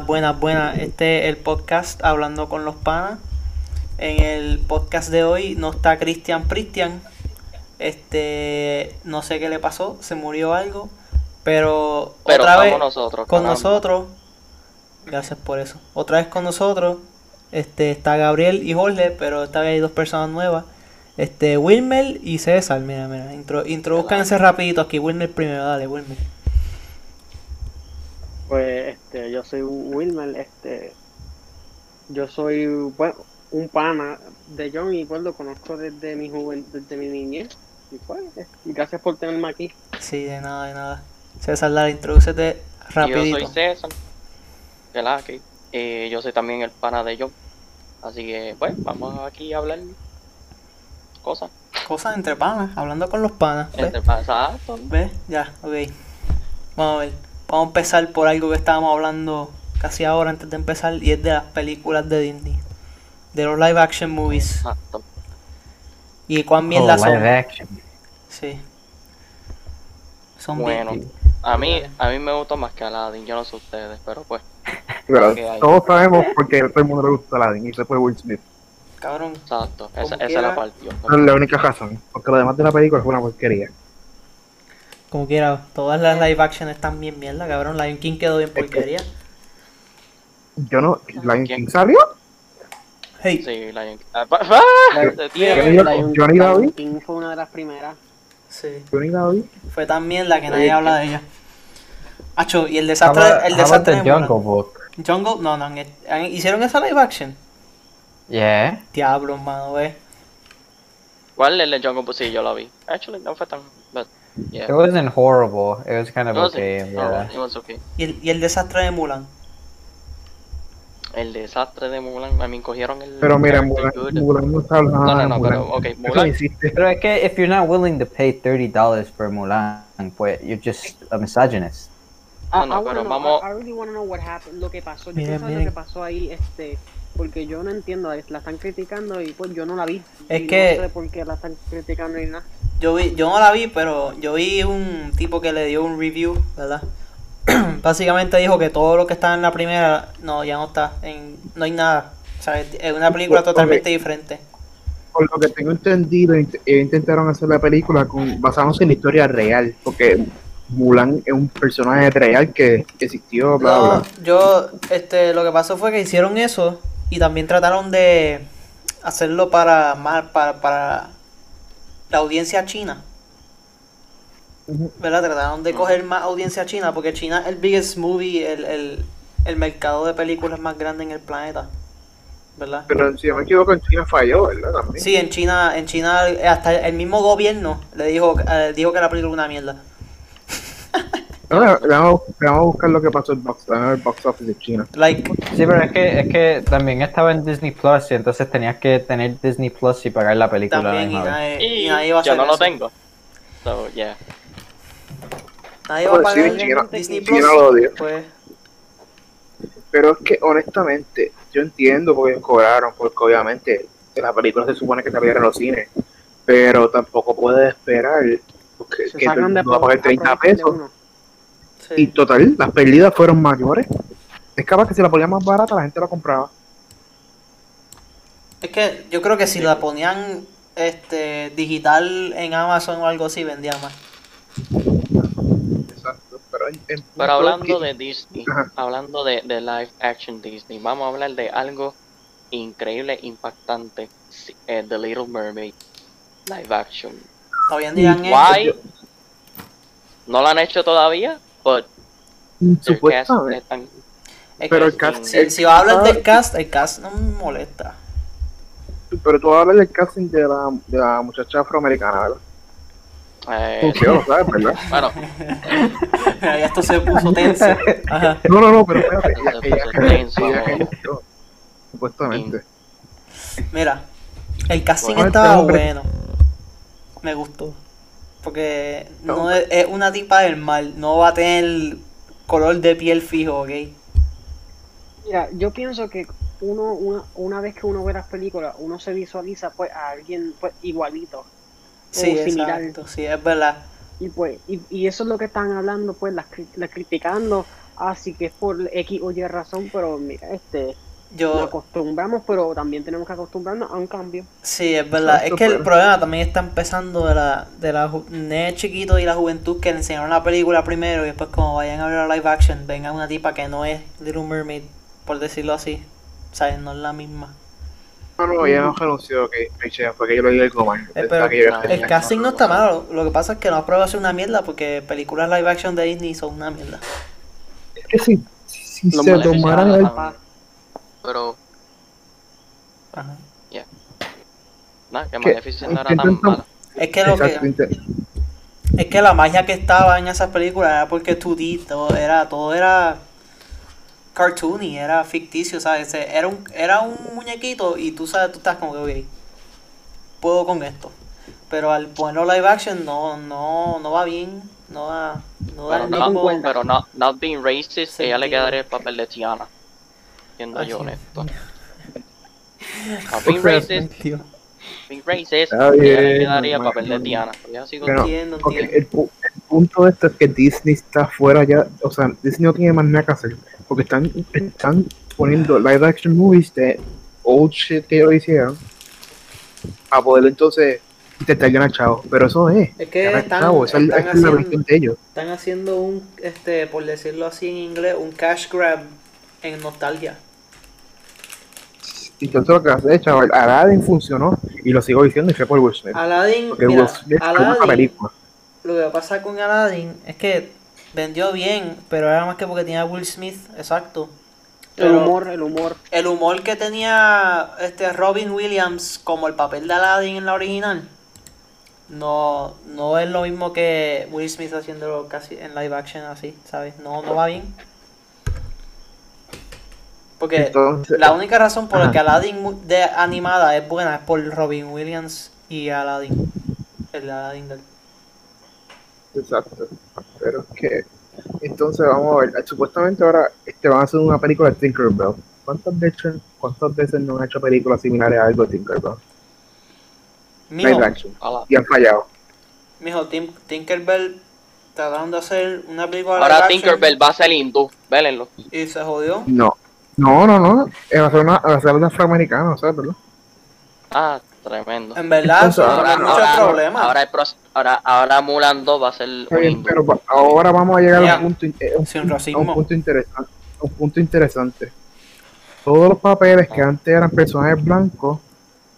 buenas, buenas, buenas. Este es el podcast Hablando con los Panas. En el podcast de hoy no está Cristian Pristian. Este, no sé qué le pasó, se murió algo. Pero, Pero otra vez nosotros, con caramba. nosotros. Gracias por eso. Otra vez con nosotros. Este, está Gabriel y Jorge, pero esta vez hay dos personas nuevas. Este, Wilmer y César, mira, mira. Intro, introduzcanse rapidito aquí. Wilmer primero, dale, Wilmer. Pues este, yo soy Wilmer, este, yo soy bueno, un pana de John y pues lo conozco desde mi juven, desde mi niñez. Y pues, eh, gracias por tenerme aquí. Sí, de nada, de nada. César, dale, introdúcete rapidito. Yo soy César, de la aquí. Eh, yo soy también el pana de John. Así que, pues, vamos aquí a hablar cosas. Cosas entre panas, hablando con los panas. ¿ves? Entre panas, ¿Ves? Ya, ok. Vamos a ver. Vamos a empezar por algo que estábamos hablando casi ahora antes de empezar y es de las películas de Disney. De los live action movies. Exacto. Y cuán bien Oh, las son. live action. Sí. Son Bueno, bien. a mí, a mí me gustó más que Aladdin, yo no sé ustedes, pero pues, todos sabemos porque a todo el mundo le gusta Aladdin y se fue Will Smith. Cabrón. exacto, esa, esa quiera. la partió. Esa es la única razón. Porque lo demás de la película fue una porquería. Como quiera, todas las live action están bien mierda, cabrón. Lion King quedó bien porquería. Yo no. ¿Lion. King salió? Hey, Sí, Lion King. Ah, ¡Ah! La- la- Lion- la King fue una de las primeras. sí. Yo ni la vi. Fue tan mierda que nadie habla de ella. Acho, y el desastre, el desastre. Jungle Book? Jungle, no, no, hicieron esa live action. Yeah. Diablo, mano, ve. ¿Cuál es el de Jungle Book? Sí, yo lo vi. Actually, no fue tan... Yeah. It wasn't horrible. It was kind of No, sí. okay. No, Yeah. it was okay. Y el, y el desastre de Mulan. El desastre de Mulan, a mí cogieron el... Pero mira, Mulan. Mulan no está hablando No, no, no, pero, Mulan. ok, Eso Mulan. Pero es que if you're not willing to pay $30 for Mulan, pues you're just a misogynist. No, no, I, I pero know- vamos- I, really wanna know what happened, lo que pasó. Yo Miren, quiero lo que pasó ahí, este, porque yo no entiendo, la están criticando y pues yo no la vi. Es Y que- no sé por qué la están criticando ni nada. Yo vi, yo no la vi, pero yo vi un tipo que le dio un review, ¿verdad? Básicamente dijo que todo lo que estaba en la primera, no, ya no está, en, no hay nada. O sea, es una película totalmente diferente. Por lo que tengo entendido, int- eh, intentaron hacer la película con, basándose en la historia real. Porque Mulan es un personaje real que existió, bla, No, bla. yo, este, lo que pasó fue que hicieron eso y también trataron de hacerlo para para, para la audiencia china. ¿Verdad? Trataron de coger más audiencia china porque China es el biggest movie, el, el, el mercado de películas más grande en el planeta. ¿Verdad? Pero si no me equivoco, en China falló, ¿verdad? También. Sí, en China, en China hasta el mismo gobierno le dijo, eh, dijo que la película era una mierda. No, vamos, a buscar lo que pasó en el box, en el box office de China. Like, Sí, pero es que, es que también estaba en Disney Plus y entonces tenías que tener Disney Plus y pagar la película. a la también y nadie, y Y nadie va a yo no lo tengo. So, yeah. Nadie va a Pues sí, pagar China- Disney China Plus. lo. Pues, Pero es que, honestamente, yo entiendo por qué cobraron, porque obviamente la película se supone que saliera en los cines. Pero tampoco puedes esperar porque, Se que mundo va a pagar 30 aprovechan de pesos. Sí. Y total, las pérdidas fueron mayores. Es capaz que si la ponían más barata, la gente la compraba. Es que yo creo que si la ponían este digital en Amazon o algo así, vendía más. Exacto. Pero, en- en Pero hablando que- de Disney, Ajá. hablando de, de live action Disney, vamos a hablar de algo increíble, impactante, eh, The Little Mermaid live action. Todavía han hecho. No lo han hecho todavía, but cast Supuestamente. Es Pero el cast, si, el- si va a hablar ah, del cast, el cast no me molesta. Pero tú vas a hablar del casting de la, de la muchacha afroamericana, ¿verdad? eh, Sí, lo sabes, ¿verdad? bueno, ya esto se puso tenso. Ajá. No, no, no, pero espérate. Ella, ella, tenso. ella- ella Supuestamente. Mira, el casting Bueno, estaba este bueno. Me gustó. Porque no es, es una tipa del mal, no va a tener color de piel fijo, ¿ok? Mira, yo pienso que uno, una, una vez que uno ve las películas, uno se visualiza pues a alguien pues igualito. Sí, o similar. exacto, sí, es verdad. Y pues, y, y eso es lo que están hablando, pues, las, las criticando ah, sí que es por X o Y razón, pero mira, este, nos Yo, acostumbramos, pero también tenemos que acostumbrarnos a un cambio. sí, es verdad. Es que el problema también está empezando de la, de la nene chiquito y la juventud que le enseñaron la película primero y después como vayan a ver la live action, venga una tipa que no es Little Mermaid, por decirlo así. ¿Sabes? No es la misma. No, no, ya hemos anunciado que fue que yo lo diga mal. Eh, el el terminar. casting no está malo. Lo que pasa es que no aprueba ser una mierda porque películas live action de Disney son una mierda. Es que si, si se tomaran el... Pero, Ajá. nada, que Que- Maleficent no era tan mala. Es que lo Exacto, que es que la magia que estaba en esas películas era porque 2D, todo era todo era cartoony, era ficticio, ¿sabes? Era un era un muñequito y tú sabes, tú estás como que ok, puedo con esto. Pero al ponerlo live action no no no va bien, no va no da Pero el no mismo pero no, not being racist, ella le quedaría el papel de Tiana. Siendo Ay, yo honesto. Not being racist, Tío, being racist, Está ella le bien, quedaría el normal, papel de normal. Tiana. Pero ya sigo Pero- entiendo, Ok, entiendo. el, pu- el punto de esto es que Disney está fuera ya, o sea, Disney no tiene más nada que hacer, porque están, están poniendo live action movies de old shit que ellos hicieron, a poder entonces intentar ganar chavo, pero eso es, Es que están, chavo, esa es, la- están es la haciendo, versión de ellos. están haciendo un, este, por decirlo así en inglés, un cash grab en nostalgia. Entonces lo que hace es, chaval, Aladdin funcionó, y lo sigo diciendo, y fue por Will Smith, Aladdin, porque mira, Will Smith fue una Aladdin, película. lo que pasa con Aladdin es que vendió bien, pero era más que porque tenía Will Smith, exacto. El humor, el humor. el humor que tenía este Robin Williams como el papel de Aladdin en la original no, no es lo mismo que Will Smith haciéndolo casi en live action así, ¿sabes? No, no va bien. Porque Entonces, la única razón por la que Aladdin de animada es buena es por Robin Williams y Aladdin. El de Aladdin del- Exacto. Pero es que, entonces vamos a ver, supuestamente ahora este van a hacer una película de Tinkerbell. ¿Cuántas veces, cuántas veces no han hecho películas similares a algo de Tinkerbell? Mijo. Y han fallado. mijo, Tim- Tinkerbell trataron de hacer una película Ahora action Tinkerbell va a ser hindú, vélenlo. y se jodió. No. No, no, no. Eh, Va a ser una, va a ser una afroamericana, ¿sabes? ¿verdad? Ah, tremendo. En verdad, Entonces, eso no ahora- hay muchos ahora, problemas. ahora, ahora, ahora Mulan 2 va a ser bien, pero ahora vamos a llegar a Ya. un punto, eh, un, Sin a un punto interesante. Un punto interesante. Todos los papeles que antes eran personajes blancos,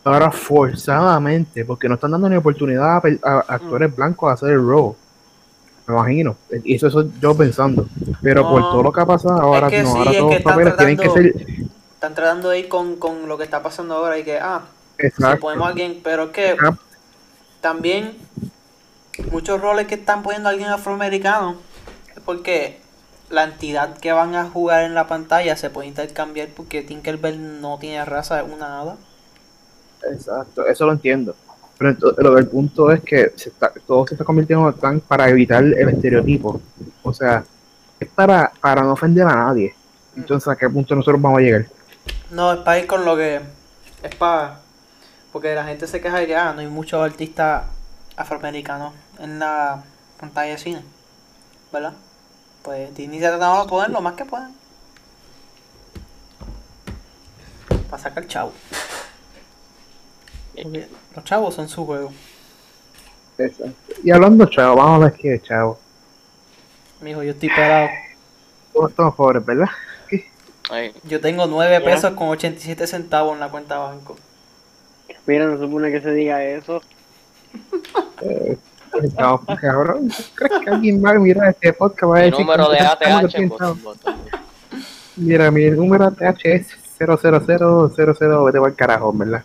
ahora forzadamente, porque no están dando ni oportunidad a, a actores blancos a hacer el rol. Me imagino. Y eso soy yo pensando. Pero por No. todo lo que ha pasado ahora, que no, sí, ahora es todos que los tienen que tratando- ser. Están tratando de ir con, con lo que está pasando ahora y que, ah, si ponemos a alguien, pero es que también muchos roles que están poniendo a alguien afroamericano es porque la entidad que van a jugar en la pantalla se puede intercambiar porque Tinkerbell no tiene raza, es una hada. Exacto, eso lo entiendo. Pero ento- lo del punto es que todo se está convirtiendo tan para evitar el estereotipo. O sea, es para, para no ofender a nadie. Entonces, ¿a qué punto nosotros vamos a llegar? No, es para ir con lo que es para... Porque la gente se queja de que ah, no hay muchos artistas afroamericanos en la pantalla de cine. ¿Verdad? Pues Disney se ha de poner lo más que puedan. Para sacar chavo. Porque los chavos son su juego. Exacto. Y hablando chavo, vamos a ver qué es chavo. Mijo, yo estoy pelado. Todos estamos pobres, ¿verdad? Ay, Yo tengo 9 Ya. pesos con 87 centavos en la cuenta de banco. Mira, no supone que se diga eso. Eh, estamos cabrón. ¿Crees que alguien va a mirar este podcast? Va a mi decir número de ATH, pues, pues, Mira, mi número de ATH es 00000, vete al carajo, ¿verdad?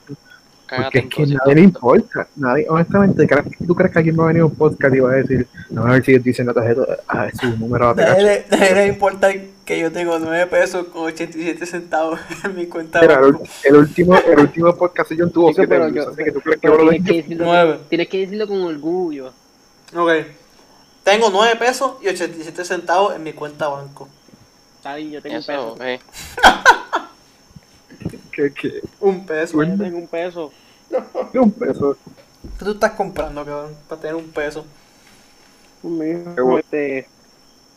Porque es que nadie le importa. Nadie, honestamente, ¿crees- ¿tú crees que alguien va a venir a un podcast y va a decir, no, a ver si dicen la tarjeta, ah, es su número de ATH? Nadie le- importa que yo tengo 9 pesos con 87 centavos en mi cuenta de Mira, el, banco. el último, el último podcast yo tuvo Chico, 7 pero views, yo- así que tú crees que Pero yo lo tienes, que decirlo, Nueve. tienes que decirlo con orgullo. Ok. Tengo 9 pesos y 87 centavos en mi cuenta de banco. Está bien, yo tengo un Eso, peso. eh. Un peso. Yo tengo un peso. que un peso. ¿Qué tú estás comprando, cabrón? Para tener un peso. Mijo, bueno. Este,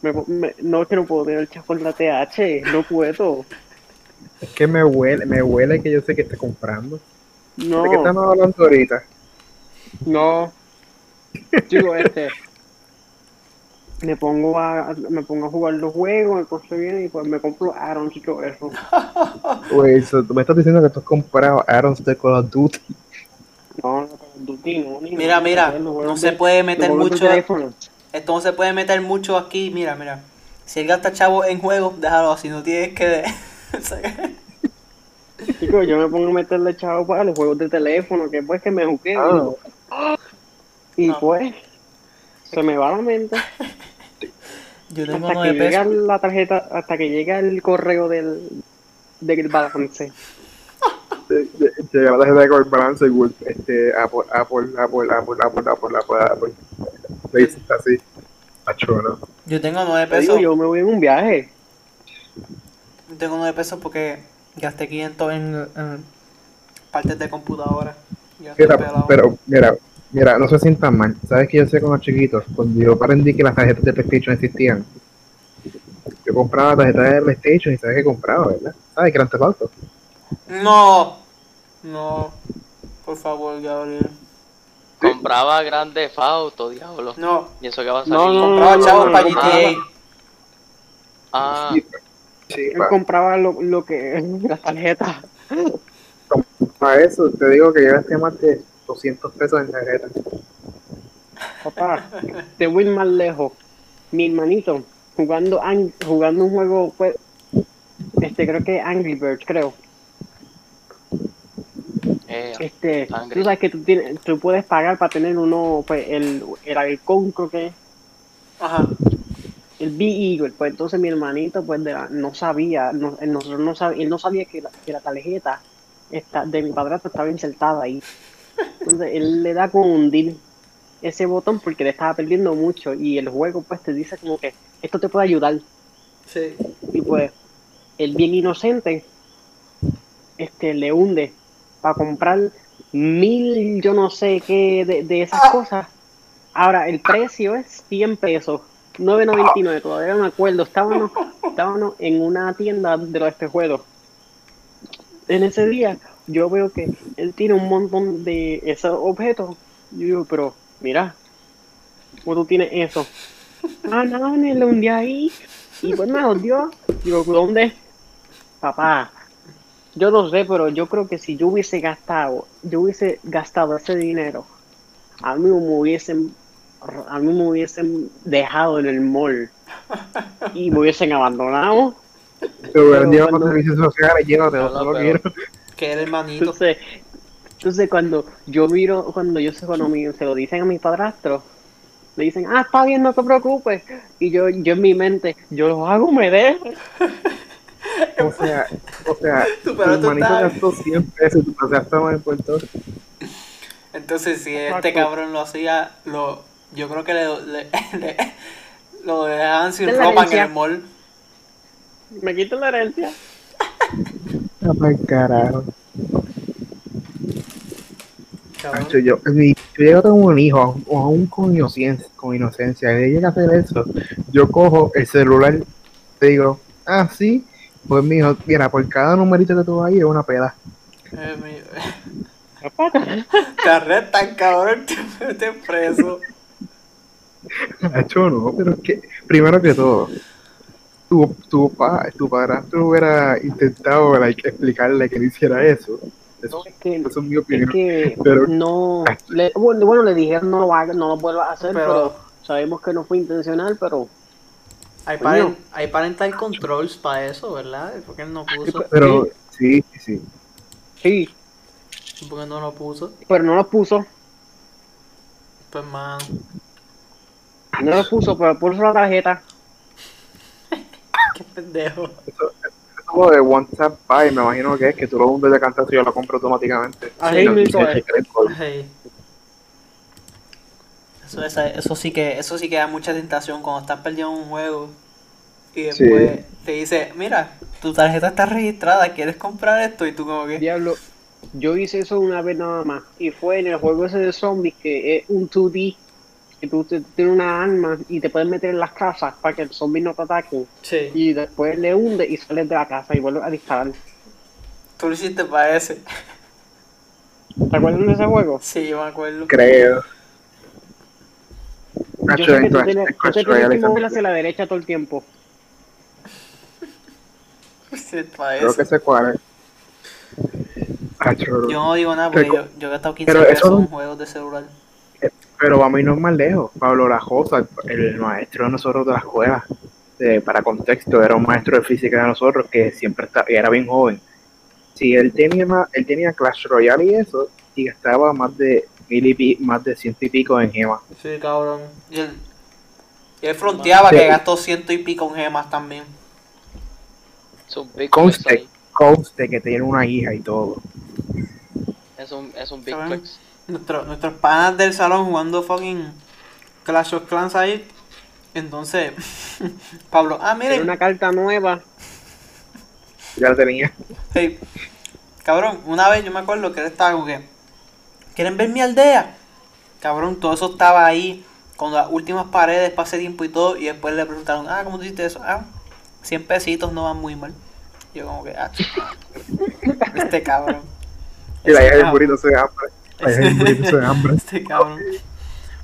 Me, me- no es que no puedo tener chavo en la TH, no puedo. Es que me huele, me huele que yo sé que está comprando. No. ¿De qué estamos hablando ahorita? No. Digo, este. Me pongo a me pongo a jugar los juegos, me paso bien y pues me compro Aaron y todo eso. Güey, so, tú me estás diciendo que tú has comprado Aaron's de Call of Duty. No, no, Call of Duty, no, ni Mira, mira, no de- se puede meter mucho. Esto no se puede meter mucho aquí. Mira, mira. Si él gasta chavo en juegos, déjalo así. No tienes que. Chicos, yo me pongo a meterle chavo para los juegos de teléfono, que pues que me jugué. Ah. Y No. pues, se me va la mente. Yo tengo Hasta que 9 llega pesos. la tarjeta, hasta que llega el correo del, del balance. Llega la tarjeta de Balance, Google, este, Apple, Apple, Apple, Apple, Apple, Apple, Apple, Apple. Le dices así. Macho, ¿no? Yo tengo 9 Te digo, pesos. yo me voy en un viaje. Yo tengo 9 pesos porque gasté 500 en, en partes de computadora. Mira, pero, mira, mira, no se sientan mal. ¿Sabes que yo sé con los chiquitos? Cuando yo aprendí que las tarjetas de PlayStation existían, yo compraba la tarjeta de PlayStation y sabes que compraba, ¿verdad? ¿Sabes? Theft Auto. No. No. Por favor, Gabriel. Compraba Grande Fauto, diablo. No. Y eso que va a No, salir. no, Compraba no, chavos no, para no, GTA. Ah, Sí, sí, Él compraba lo, lo que las tarjetas. para eso te digo que yo gasté más de 200 pesos en tarjeta. Papá, te voy más lejos. Mi hermanito jugando ang- jugando un juego, pues, este creo que Angry Birds, creo. eh, Este, Angry. tú sabes que tú tienes, tú puedes pagar para tener uno, pues, el, el halcón, creo que Ajá. el Big Eagle, pues entonces mi hermanito pues de la- no sabía, no, nosotros no sab- él no sabía que la, que la tarjeta esta, de mi padrastro estaba insertada ahí. Entonces él le da con hundir ese botón porque le estaba perdiendo mucho y el juego pues te dice como que esto te puede ayudar. Sí. Y pues el bien inocente este le hunde para comprar mil yo no sé qué de, de esas cosas. Ahora el precio es 100 pesos, 9.99, todavía no me acuerdo. Estábamos, estábamos en una tienda de los espejuelos. En ese día yo veo que él tiene un montón de esos objetos. Yo digo, pero mira, ¿cómo tú tienes eso? Ah, no, me lo hundí ahí. Y pues me lo dio. Digo, ¿dónde? Papá, yo no sé, pero yo creo que si yo hubiese gastado, yo hubiese gastado ese dinero, a mí me hubiesen, a mí me hubiesen dejado en el mall y me hubiesen abandonado. Te hubieran llevado cuando- a servicios sociales, llévate, No, no no, lo pero- quiero. Que era hermanito. Entonces, entonces cuando yo miro, cuando yo sé cuando mi- se lo dicen a mi padrastro, le dicen, ah, está bien, no te preocupes. Y yo, yo en mi mente, yo lo hago, me dejo. O sea, o sea, Tu tu hermanito gastó 100 pesos, tu padrastro me importó. Entonces, si Exacto. este cabrón lo hacía, lo, yo creo que le, le, le- lo dejaban sin ropa en el mall. Me quito la herencia. Ah, pa'l carajo. Cabrón. Macho, yo, mi- yo llego a tener un hijo, o aún con inocencia, con inocencia, y él llega a hacer eso, yo cojo el celular, te digo, ah, sí, pues mi hijo, mira, por cada numerito que tú vas ahí es una peda. Eh, mi- Te arrestan, cabrón, te meten preso. Macho, no, pero es que, primero que todo, tu, tu, pa, tu padrastro hubiera intentado like, explicarle que no hiciera eso. Eso, Es que, eso es mi es opinión. que Pero- no, le- bueno, bueno, le dijeron no lo hagas, no lo vuelvas a hacer, Pero- pero, sabemos que no fue intencional, pero Hay, Coño. paren- hay parental controls para eso, ¿verdad? ¿Por qué él no puso? Pero, sí, sí, sí. sí, ¿Por qué no lo puso? pero no lo puso, Pues, mano. no lo puso, pero puso la tarjeta. Pendejo. Eso, eso de One Tap Buy, me imagino que es que tú lo hundes de cantazo y yo lo compro automáticamente. Así No, mismo no, es. Hey. Eso, esa- eso sí que eso sí que da mucha tentación cuando estás perdiendo un juego y Sí. después te dice, mira, tu tarjeta está registrada, ¿quieres comprar esto? Y tú como que, Diablo, yo hice eso una vez nada más, y fue en el juego ese de zombies que es un 2D, que tú tienes una arma y te puedes meter en las casas para que el zombie no te ataque. Sí. Y después le hunde y sales de la casa y vuelves a disparar. Tú lo hiciste para ese. ¿Te acuerdas de ese juego? Sí, yo me acuerdo. Creo. Yo sé que tú tienes, tú te que mover hacia la derecha todo el tiempo. Sí, para Creo eso. que sé cuál es. Yo no digo nada porque yo, yo he gastado 15 Pero eso pesos en juegos de celular. Pero a mí no es más lejos. Pablo Lajosa, el maestro de nosotros de la escuela, para contexto, era un maestro de física de nosotros que siempre está, era bien joven. Sí, él tenía, más- él tenía Clash Royale y eso, y gastaba más de mil y pi- más de ciento y pico en gemas. Sí, cabrón. Y él, y él fronteaba Sí. que gastó ciento y pico en gemas también. Es un big flex Conste, conste que tiene una hija y todo. Es un, es un big flex. Nuestro- nuestros panas del salón jugando fucking Clash of Clans ahí. Entonces, Pablo, ah, miren, una carta nueva. Ya la tenía. hey, cabrón, una vez yo me acuerdo que él estaba como que, ¿quieren ver mi aldea? Cabrón, todo eso estaba ahí con las últimas paredes ese tiempo y todo. Y después le preguntaron, ah, ¿cómo tú hiciste eso? Ah, 100 pesitos no van muy mal. Yo como que, ah, este cabrón. Y la hija Ese del burrito se hambre. Burrito se hambre. Este cabrón.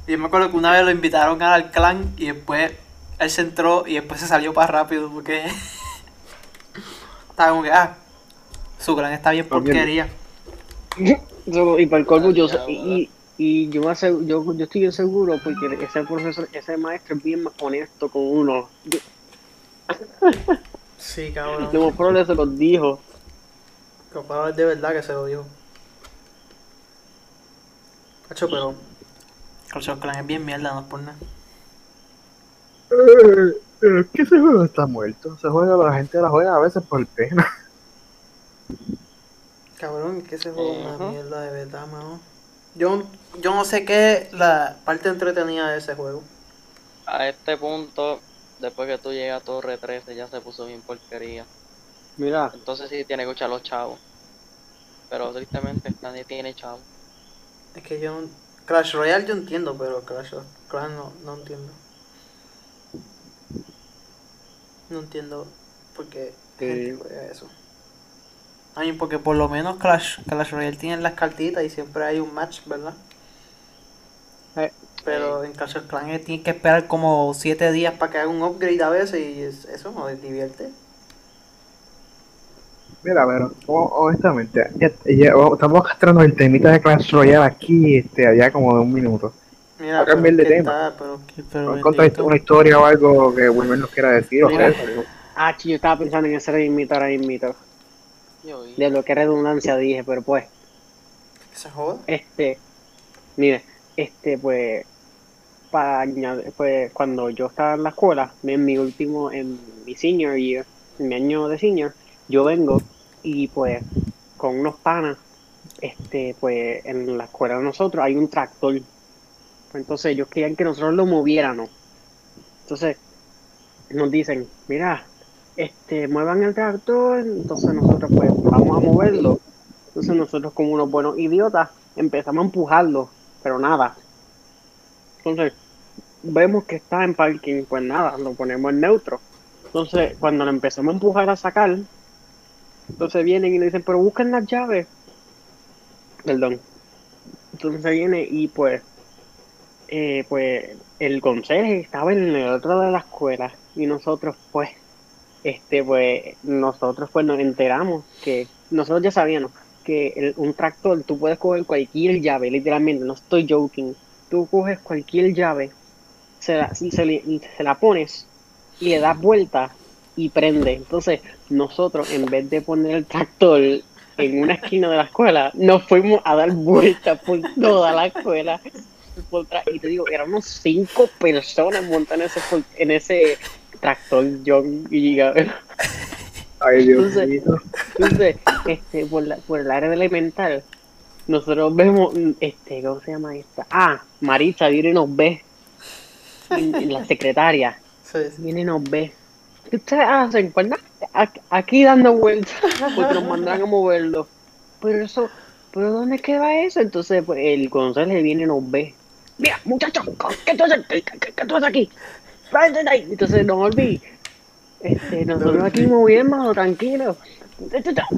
Y yo me acuerdo que una vez lo invitaron al clan y después él se entró y después se salió para rápido porque estaba como que, ah, su clan está bien porquería. Y para el colmo, yo, y, y yo, me yo, yo estoy bien seguro porque ese profesor, ese maestro es bien más honesto con uno. Yo, Sí, cabrón. lo más probable se los dijo. Capaz de verdad que se lo dijo. Cacho, pero Clash of Clans es bien mierda, no es por nada. Eh, Pero es que ese juego está muerto. Ese juego la gente la juega a veces por pena. Cabrón, que ese juego es una mierda de verdad, mano. Yo, yo no sé qué es la parte entretenida de ese juego. A este punto, después que tú llegas a Torre 13, ya se puso bien porquería. Mira, Entonces sí tiene que echar los chavos. Pero tristemente nadie tiene chavos. Es que yo Clash Royale yo entiendo, pero Clash of Clans no, no entiendo. No entiendo por qué gente juega eso. Porque por lo menos Clash, Clash Royale tiene las cartitas y siempre hay un match, ¿verdad? Eh. Pero en Clash of Clans eh, tienes que esperar como 7 días para que haga un upgrade a veces y es- eso no te divierte. Mira, pero ho- honestamente, ya, ya- estamos castrando el temita de Clash Royale aquí, este, allá como de un minuto. Mira, A cambiar de tema. está- pero, que- pero ¿No encontraste una historia o algo que Wilmer nos quiera decir? O sea, ah, yo estaba pensando en ese mismito ahora vi. De lo que redundancia dije, pero pues, se joda. este, mire, este, pues, para pues, cuando yo estaba en la escuela, en mi último, en mi senior year, en mi año de senior, yo vengo y pues, con unos panas, este, pues, en la escuela de nosotros hay un tractor. Entonces ellos querían que nosotros lo moviéramos. Entonces, nos dicen, mira, este, muevan el tractor, entonces nosotros pues vamos a moverlo. Entonces nosotros como unos buenos idiotas empezamos a empujarlo, pero nada. Entonces, vemos que está en parking, pues nada, lo ponemos en neutro. Entonces, cuando lo empezamos a empujar a sacar, entonces vienen y nos dicen, pero busquen las llaves. Perdón. Entonces viene y pues, eh, pues el conserje estaba en el otro de la escuela y nosotros pues, este pues, nosotros pues nos enteramos que nosotros ya sabíamos que el- un tractor tú puedes coger cualquier llave, literalmente, no estoy joking. Tú coges cualquier llave, se la, se le- se la pones y le das vuelta y prende. Entonces, nosotros en vez de poner el tractor en una esquina de la escuela, nos fuimos a dar vueltas por toda la escuela. por y te digo, éramos cinco personas montadas en ese, en ese tractor, John y Gabriel. Ay, Dios Entonces- mío. Entonces, este, por, la- por el área de elemental, nosotros vemos, este, ¿cómo se llama esta? Ah, Maritza viene y nos ve. Y- y la secretaria Sí, sí. viene y nos ve. ¿Qué ustedes hacen? Pues nada, ac- aquí dando vueltas, porque nos mandan a moverlo. Pero eso, ¿pero dónde queda eso? Entonces, pues, el conserje viene y nos ve. mira, muchachos, ¿qué tú haces, qué, qué- qué tú haces aquí? Váyanse de ahí. Entonces no volví. Este, nosotros aquí muy bien, mano, tranquilos.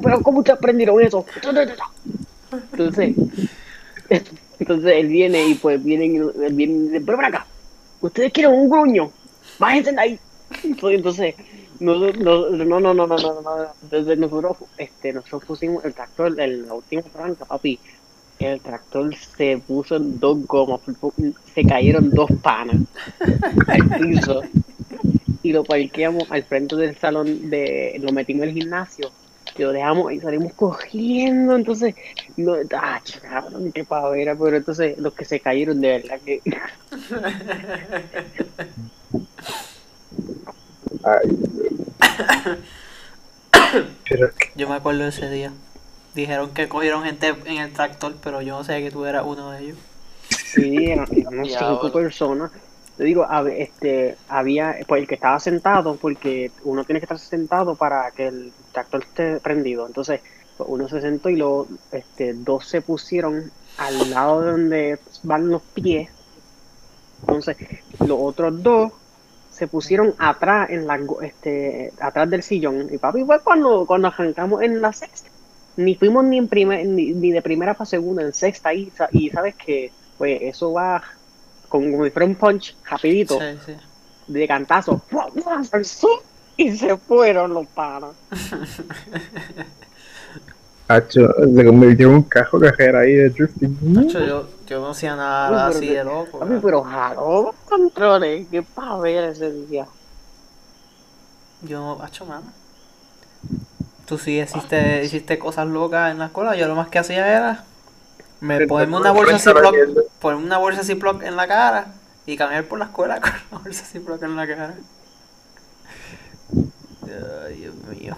Pero ¿cómo ustedes aprendieron eso? Entonces, entonces él viene y pues viene y él viene y dice, pero para acá, ustedes quieren un gruño, bájense de ahí. Pues, entonces, no, no, no, no, no, no, no, Desde nosotros, este, nosotros pusimos el tractor, el, la última franca, papi. El tractor se puso en dos gomas, se cayeron dos panas al piso. Y lo parqueamos al frente del salón, de, lo metimos en el gimnasio y lo dejamos y salimos cogiendo. Entonces, no, ah, cabrón, qué pavera, pero entonces los que se cayeron de verdad que. Ay, pero Yo me acuerdo de ese día. Dijeron que cogieron gente en el tractor, pero yo no sé que tú eras uno de ellos. Sí, eran- éramos Diablo. cinco personas. Te digo, este, había, pues el que estaba sentado, porque uno tiene que estar sentado para que el tractor esté prendido. Entonces, pues, uno se sentó y los este, dos se pusieron al lado de donde van los pies. Entonces, los otros dos se pusieron atrás en la, este, atrás del sillón. Y papi fue cuando, cuando arrancamos en la sexta. Ni fuimos ni en primer, ni, ni de primera para segunda, en sexta y, y sabes que pues eso va con, como si fuera un punch rapidito, Sí, sí. de cantazo. Y se fueron los panas. Hacho, se convirtió en un cajo cajera ahí de drifting. Nacho, yo, yo no hacía nada Uy, así que- de loco. Papi, ¿verdad? pero jaló los controles. Qué pavera ese día. Yo, hacho, mano. Tú sí hiciste, hiciste cosas locas en la escuela. Yo lo más que hacía era me ponerme una bolsa Ziploc, ponerme una bolsa Ziploc en la cara y caminar por la escuela con la bolsa Ziploc en la cara. Ay, Dios mío.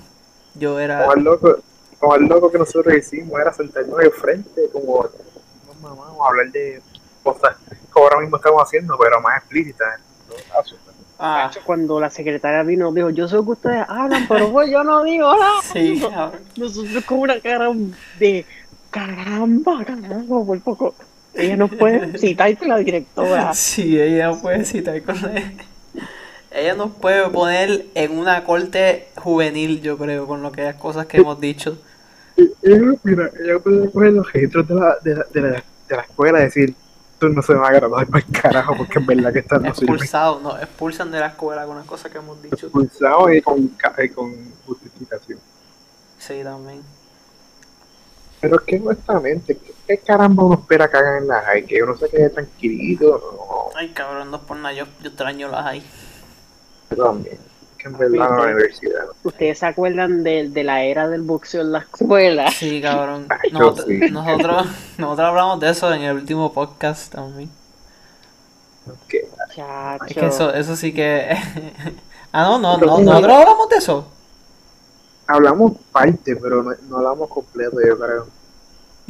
Yo era. Loco, como el loco que nosotros hicimos era sentarnos de frente, como mamamos a hablar de cosas que ahora mismo estamos haciendo, pero más explícitas. Ah, Cuando la secretaria vino, dijo, yo sé que ustedes hablan, pero pues yo no digo nada. sí. Nosotros con una cara de caramba, caramba, por poco. Ella no puede citarse la directora. Sí, ella no puede citar con él. Ella nos puede poner en una corte juvenil, yo creo, con lo que las cosas que hemos dicho. Y, Mira, ella puede coger los registros de la, de la, de la, de la escuela y decir, esto no se va a graduar para el carajo, porque es verdad que esta no sirve. Expulsado, no, expulsan de la escuela con las cosas que hemos dicho. Expulsado y con, y con justificación. Sí, también. Pero es que honestamente, ¿qué, qué caramba uno espera que hagan en la high? Que uno se quede tranquilito, no, Ay, cabrón, no es por nada, yo, yo extraño las ahí. yo también. Que en verdad la universidad. ¿Ustedes se acuerdan de, de la era del boxeo en la escuela? Sí, cabrón. Nosotros, sí. nosotros, nosotros hablamos de eso en el último podcast también. Chacho. Es que eso, eso sí que... ah, no, no, no, nosotros hablamos de eso. hablamos parte, pero no, no hablamos completo, yo creo.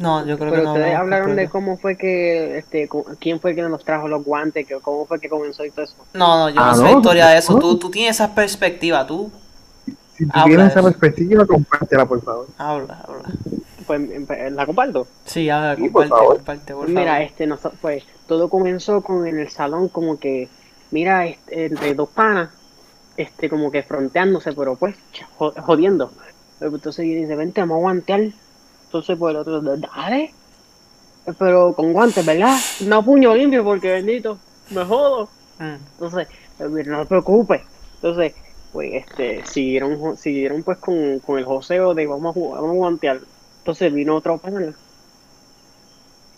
No, yo creo que Pero no ustedes hablaron de cómo fue que, este, quién fue que nos trajo los guantes, que, cómo fue que comenzó y todo eso. No, no, yo Ah, no sé no, la historia de eso. no. Tú, tú tienes esa perspectiva, tú Si tú tienes esa perspectiva, compártela, por favor. habla, habla. Pues la comparto. Sí, habla, Sí, por comparte, favor. comparte, por Pues mira, favor. este, noso- pues todo comenzó con en el salón como que, mira, este, entre dos panas, este, como que fronteándose, pero pues jodiendo. Entonces dice, vente, vamos a guantear. Entonces pues el otro, dale. Pero con guantes, ¿verdad? No puño limpio porque bendito, me jodo. Mm. Entonces, eh, no te preocupes. Entonces, pues, este, siguieron, siguieron pues con, con el joseo de vamos a jugar, vamos a guantear. Entonces vino otro pana.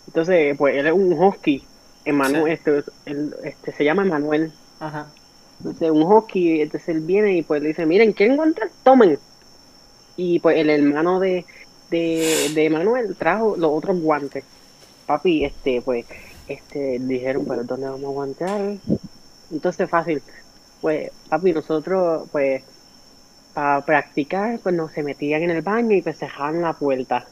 Entonces, pues él es un husky. Sí. este, él, este, se llama Emanuel. Ajá. Entonces, un husky, entonces él viene y pues le dice, miren, ¿quieren guantes? Tomen. Y pues el hermano de, de, de Manuel trajo los otros guantes. Papi, este, pues, este, dijeron, pero ¿dónde vamos a guantear? Entonces, fácil. Pues, papi, nosotros, pues, para practicar, pues nos se metían en el baño y pues cerraban la puerta.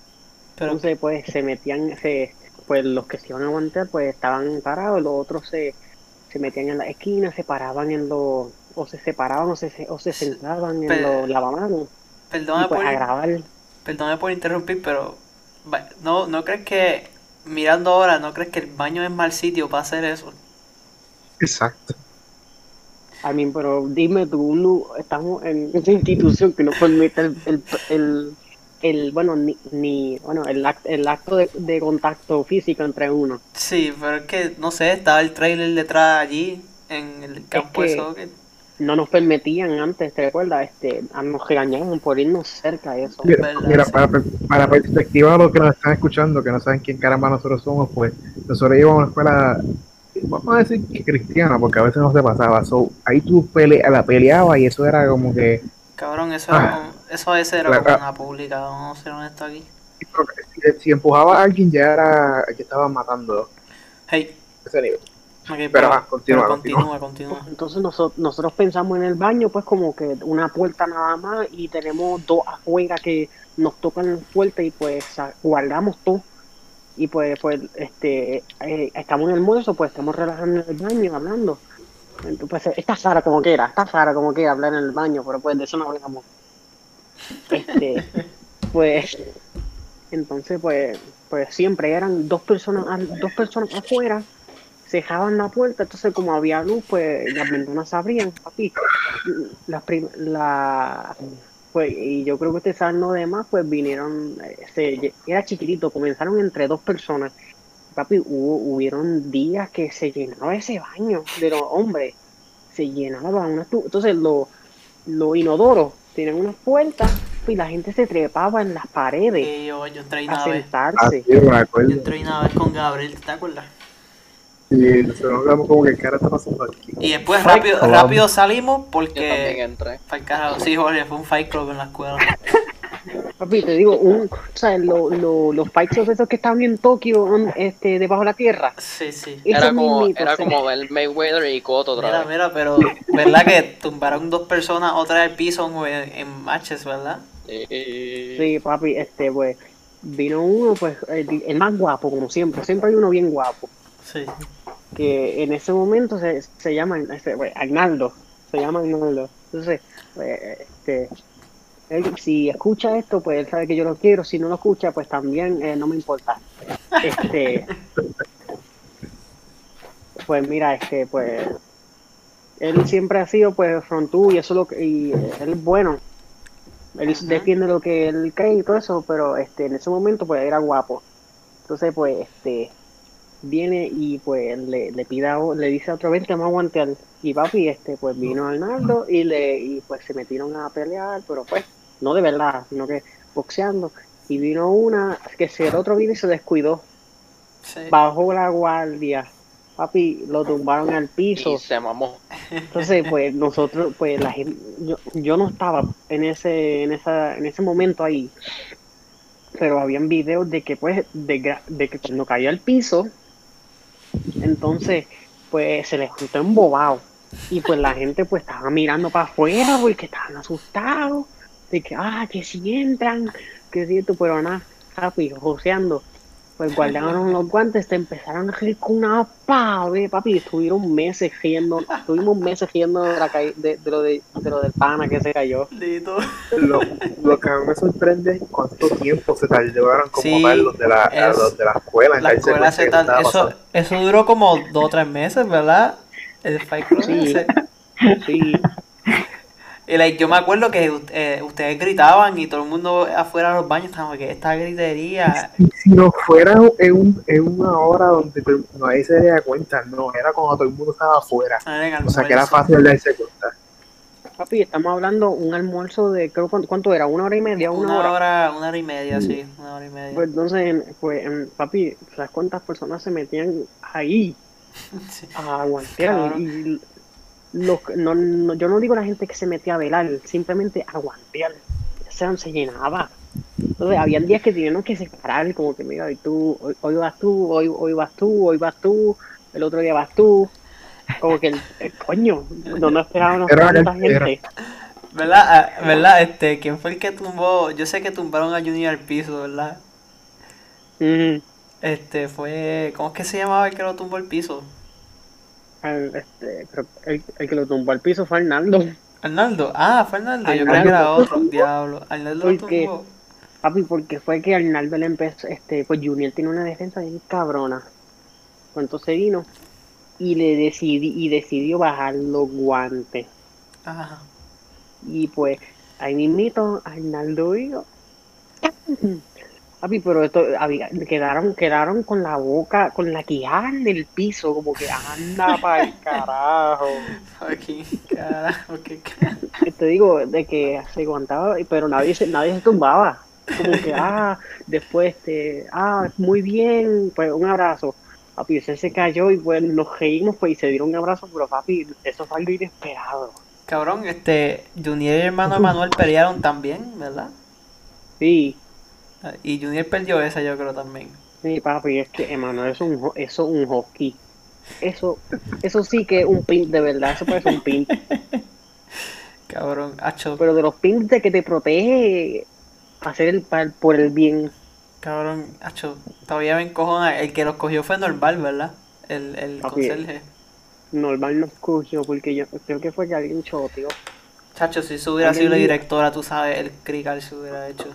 Pero, Entonces, pues, se metían, se, pues los que se iban a aguantar, pues estaban parados, los otros se, se metían en la esquina, se paraban en los, o se separaban o se, o se sentaban en Pero- los lavamanos. Y perdóname pues por, a grabar. Perdóname por interrumpir, pero no, ¿no crees que mirando ahora, ¿no crees que el baño es mal sitio para hacer eso? Exacto. I mean, pero dime tú, estamos en una institución que no permite el, el, el, el- bueno, ni, ni bueno, el, act- el acto de, de contacto físico entre uno. Sí, pero es que, no sé, estaba el trailer detrás allí, en el campo de que- soccer. No nos permitían antes, ¿te recuerdas? Este, a- nos regañaban por irnos cerca de eso. Mira, para, para perspectiva de los que nos están escuchando, que no saben quién caramba nosotros somos, pues nosotros íbamos a una escuela, vamos a decir que cristiana, porque a veces no se pasaba. So, ahí tú pele, la peleabas y eso era como que Cabrón, eso, Ah. era como- eso a veces era La- como una pública, vamos a ser honestos aquí. si, si empujaba a alguien ya era que estaban matando Hey, ese nivel. Pero, ah, continúa, pero continúa, continúa. Entonces nosotros, nosotros pensamos en el baño, pues como que una puerta nada más y tenemos dos afuera que nos tocan fuerte y pues guardamos todo. Y pues, pues este, eh, estamos en el almuerzo, pues estamos relajando en el baño, hablando. Entonces, pues está Sara como quiera, está Sara como quiera hablar en el baño, pero pues de eso no hablamos. Este, pues, entonces pues, pues siempre eran dos personas, dos personas afuera cerraban la puerta, entonces como había luz, pues las ventanas se abrían, papi. Las prim- la, pues, y yo creo que ustedes saben lo demás, pues vinieron, se, era chiquitito, comenzaron entre dos personas. Papi, hubo, hubieron días que se llenaba ese baño de los hombres, se llenaba una entonces los los inodoros tienen unas puertas y la gente se trepaba en las paredes yo, yo entré a una vez, sentarse. Acuerdo. yo entré una vez con Gabriel, ¿te acuerdas? Y nosotros hablamos como que qué cara está pasando aquí. Y después Fight rápido, Club. rápido salimos Yo también porque... entré. Pa'l carajo, sí, Jorge, fue un fight club en la escuela. Papi, te digo, un, o sea, lo- lo- los fight clubs esos que estaban en Tokio, este, debajo de la tierra. Sí, sí. Esos Era como, era como ver Mayweather y Cotto otra Mira, vez. mira, pero ¿verdad que tumbaron dos personas otra vez al piso en, en matches, verdad? Sí, papi, este, pues, vino uno, pues, el, el más guapo, como siempre. Siempre hay uno bien guapo. Sí. Que en ese momento se, se llama, este, pues, Arnaldo. Se llama Arnaldo. Entonces, pues, este, él, si escucha esto, pues él sabe que yo lo quiero. Si no lo escucha, pues también eh, no me importa. Este, pues mira, este, pues, él siempre ha sido, pues, frontú y eso es lo que, y eh, él es bueno. Él Ujú. defiende lo que él cree y todo eso, pero este, en ese momento, pues, era guapo. Entonces, pues, este, viene y, pues, le, le pide, a- le dice a otro vez que me aguante al, y papi, este, pues, vino Arnaldo y le, y pues, se metieron a pelear, pero pues, no de verdad, sino que boxeando. Y vino una que si el otro vino y se descuidó, sí. bajó la guardia, papi, lo tumbaron al piso. y se mamó. Entonces, pues nosotros, pues la gente, yo, yo no estaba en ese, en esa, en ese momento ahí, pero habían videos de que, pues, de, gra- de que cuando cayó al piso, entonces, pues se levantó embobado y pues la gente, pues, estaba mirando para afuera porque estaban asustados de que, ah, que si entran, que si esto, pero nada, papi, joseando. Pues guardaron los guantes, te empezaron a reír con una pave, papi, estuvieron meses riendo, estuvimos meses riendo de, la de, de lo de, de lo del pana que se cayó. Lito. Lo, lo que a mí me sorprende es cuánto tiempo se tardaron como Sí, tal los de la, es- los de la escuela en La escuela se eso, eso duró como dos o tres meses, ¿verdad? El fight club Sí. ese. Sí, Y like, yo me acuerdo que eh, ustedes gritaban y todo el mundo afuera de los baños estaba que esta gritería. Y si no fuera en, un, en una hora donde el- nadie se daría cuenta, no, era cuando todo el mundo estaba afuera. O sea que era fácil darse cuenta. papi, estamos hablando un almuerzo de, creo, ¿cuánto, cuánto era? ¿Una hora y media? ¿Una, Una hora? hora, una hora y media, sí, una hora y media. Pues entonces, en- pues, en- papi, ¿sabes cuántas personas se metían ahí Sí. a? Claro. Y los, no, no- yo no digo la gente que se metía a velar, simplemente a aguantear. O sea, se llenaba. Entonces, habían días que teníamos que separar, como que, mira, hoy tú, hoy, hoy vas tú, hoy, hoy vas tú, hoy vas tú, el otro día vas tú. Como que, el, el coño, no nos esperábamos tanta gente. ¿Verdad? Ah, ¿Verdad? Este, ¿quién fue el que tumbó? Yo sé que tumbaron a Junior al piso, ¿verdad? Este, fue. ¿Cómo es que se llamaba el que lo tumbó al piso? Al- este, creo que el, el que lo tumbó al piso fue Arnaldo. Arnaldo. Ah, fue Arnaldo. Yo creo que era otro. Diablo. Arnaldo lo tumbó. Papi, porque fue que Arnaldo le empezó, este, pues Junior tiene una defensa bien cabrona. Entonces vino y le decidí, y decidió bajar los guantes. Ajá. Y pues ahí mismito Arnaldo dijo. Papi, pero esto había- quedaron, quedaron con la boca, con la quijada en el piso, como que anda para el carajo. Fucking carajo, qué. Te digo, de que se aguantaba, pero nadie se, nadie se tumbaba. Como que, ah, después, este, ah, muy bien, pues un abrazo. Papi, ese se cayó y pues nos reímos pues y se dieron un abrazo, pero papi, eso fue algo inesperado. Cabrón, este, Junior y hermano Emanuel pelearon también, ¿verdad? Sí, Y Junior perdió esa, yo creo también. sí, papi, es que Emanuel es un, eso es un hockey. Eso, eso sí que es un pin de verdad, eso parece un pin. Cabrón, hacho, Pero de los pins de que te protege hacer el pa- por el bien. cabrón, hacho, todavía me encojona. El que los cogió fue normal, ¿verdad? El, el Papi. conserje. Normal nos cogió porque yo creo que fue que alguien choteó. Chacho, si eso hubiera sido la directora, tú sabes, el crical se hubiera hecho.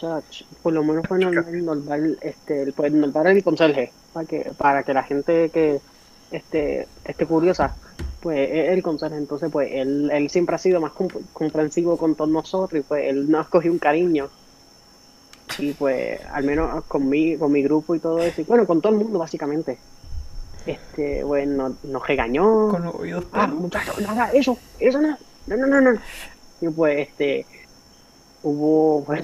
Chach, por lo menos fue normal, este, el- pues normal el conserje, para que, para que la gente que este, esté curiosa, pues es el conserje, entonces pues él, él siempre ha sido más comp- comprensivo con todos nosotros y pues él nos cogió un cariño. Y pues al menos con mi, con mi grupo y todo eso, y bueno, con todo el mundo básicamente. Este, bueno, nos regañó. Con los oídos Ah, peludos. muchacho, no haga eso, eso no, no, no, no, no. Y pues, este, hubo, pues,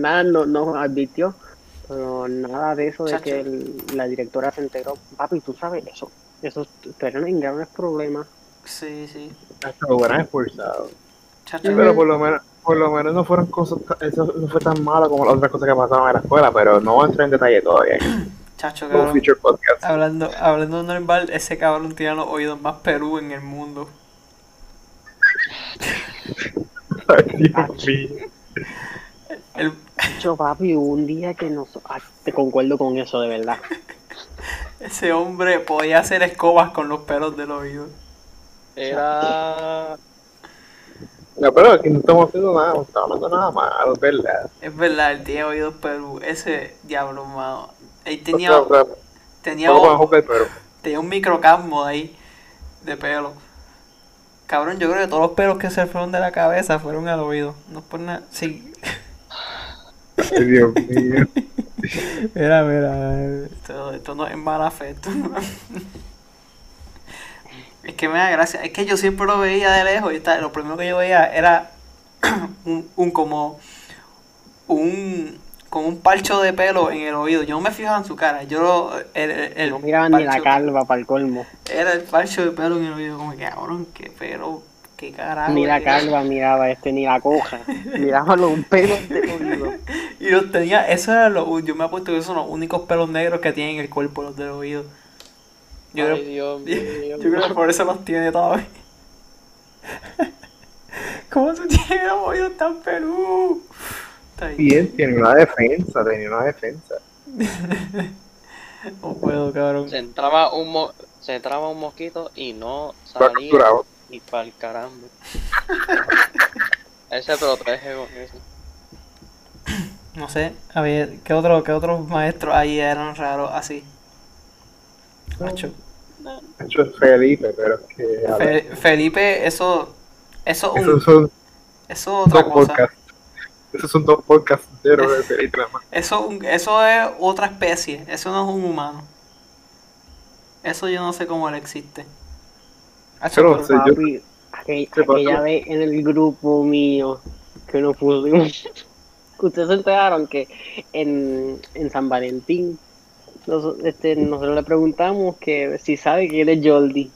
nada, no, nos advirtió, pero nada de eso de Chacho. que el- la directora se enteró. Papi, tú sabes eso, eso eran en graves problemas. Sí, sí. Lo hubieran expulsado. Chacho. Pero por lo menos, por lo menos no fueron cosas, eso no fue tan malo como las otras cosas que pasaron en la escuela, pero no entrar en detalle todavía. chacho, cabrón. Hablando, hablando normal, ese cabrón tiene los oídos más perú en el mundo. Ay, Dios mío. El, Yo, papi, un día que nos, ah, te concuerdo con eso, de verdad. ese hombre podía hacer escobas con los pelos del oído. Era. No, pero aquí no estamos haciendo nada, no estamos hablando nada malo, es verdad. Es verdad, él tiene oídos perú. Ese diablo, mano. Él O tenía, sea, o sea, tenía, no pero tenía un microcasmo ahí de pelo. Cabrón, yo creo que todos los pelos que se fueron de la cabeza fueron al oído. No es por nada. Sí. Ay, Dios mío. Mira, mira. Esto, esto no es mala fe. esto no- Es que me da gracia. Es que yo siempre lo veía de lejos y tal. Lo primero que yo veía era un, un como un como un parcho de pelo en el oído. Yo no me fijaba en su cara. Yo lo- el, el, el no miraban ni la calva para el colmo. Era el parcho de pelo en el oído. Como que cabrón, qué pelo, qué carajo. Ni la es?". calva miraba este, ni la coja. Miraba los pelos de oído. Y los tenía, eso era lo, yo me apuesto que esos son los únicos pelos negros que tienen en el cuerpo, los del oído. Yo, Ay, creo, Dios mío. yo creo que por eso los tiene todavía. ¿Cómo se tiene los oídos tan? Está bien. Tiene una defensa, tenía una defensa. No puedo, cabrón. Se entraba un mo se entraba un mosquito y no salía. Y para el caramba. Él se protege con eso. No sé, a ver, ¿qué, otro, qué otros maestros ahí eran raros así? Macho. De hecho, es Felipe, pero es que. a ver, Fe- Felipe, eso, eso, un- Esos son eso es otra dos cosa. podcasts. Esos son dos podcasts enteros de Felipe. Eso, un- eso es otra especie, eso no es un humano. Eso yo no sé cómo él existe. Pero, Sí, yo- Papi, aquel- ¿Qué pasó? aquella vez en el grupo mío que nos pusimos, que ustedes se enteraron que en, en San Valentín nos- este, nosotros le preguntamos que si sabe quién es Jordi.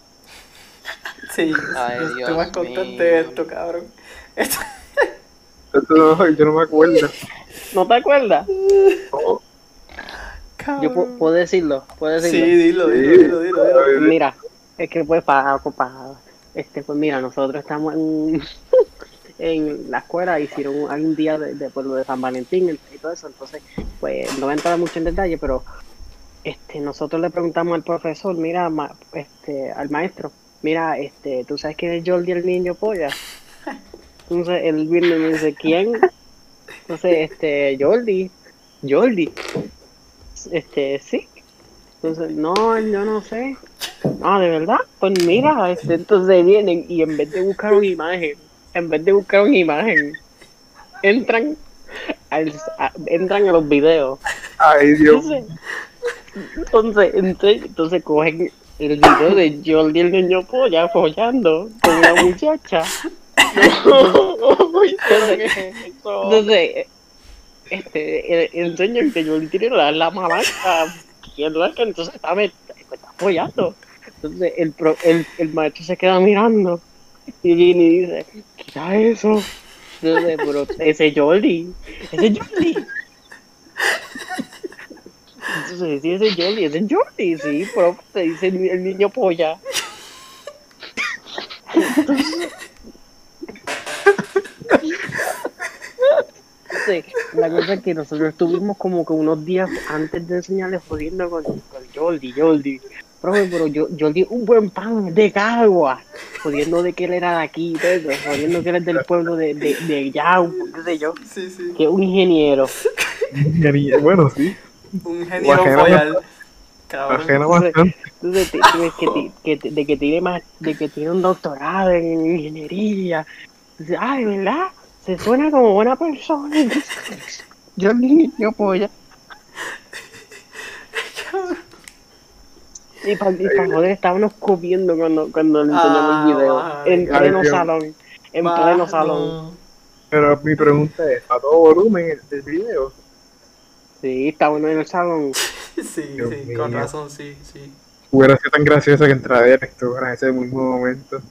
sí, Ay, estoy más contento de esto, cabrón. Esto- Esto no- yo no me acuerdo. ¿No te acuerdas? No. Yo pu- puedo decirlo, puedo Sí, decirlo. dilo, dilo, dilo, dilo, dilo. Mira, es que pues para, para este pues mira, nosotros estamos en, en la escuela, hicieron hay un día de, de, de San Valentín y todo eso, entonces pues no voy a entrar mucho en detalle, pero este nosotros le preguntamos al profesor, mira, ma- este al maestro, mira, este, ¿tú sabes quién es Jordi el niño polla? Entonces él viene y me dice, ¿quién? Entonces, este, Jordi, Jordi, este, sí. Entonces, no, yo no sé. Ah, de verdad. Pues mira, este, entonces vienen y en vez de buscar una imagen, en vez de buscar una imagen, entran al, a- entran a los videos. Ay, Dios. Entonces, entonces, entonces, entonces cogen el video de Jordi el niño polla follando con una muchacha. Entonces, entonces, este, eh, enseñan que Jordi tiene la, la malanca, entonces está, me, me está apoyando. Entonces el, pro- el, el maestro se queda mirando y Ginny dice, quita eso. Entonces, pero ese Jordi, ese Jordi. Entonces, sí, ese Jordi, ese Jordi, sí, pero te dice el, el niño polla. Entonces, la cosa es que nosotros estuvimos como que unos días antes de enseñarle jodiendo con, con Jordi, Jordi. Profe, pero yo, Jordi un buen pan de Cagua, jodiendo de que él era de aquí, y todo eso, jodiendo que él es del pueblo de, de, de qué sé yo, Sí, sí. que es un ingeniero. Bueno, sí. Un ingeniero bastante. Entonces, te- te ves que, ti- que, te- de que tiene más, de que tiene un doctorado en ingeniería. Ay, ¿verdad? Se suena como buena persona. Yo niño polla. Y para joder, estábamos comiendo cuando, cuando le enseñamos Ah, el video. vale. En Ay, pleno salón. En pleno salón. Pero mi pregunta es, ¿a todo volumen el, el video? Sí, estábamos en el salón. Sí, Dios sí, con razón, sí, sí. Hubiera sido tan gracioso que entrara directo en ese mismo momento.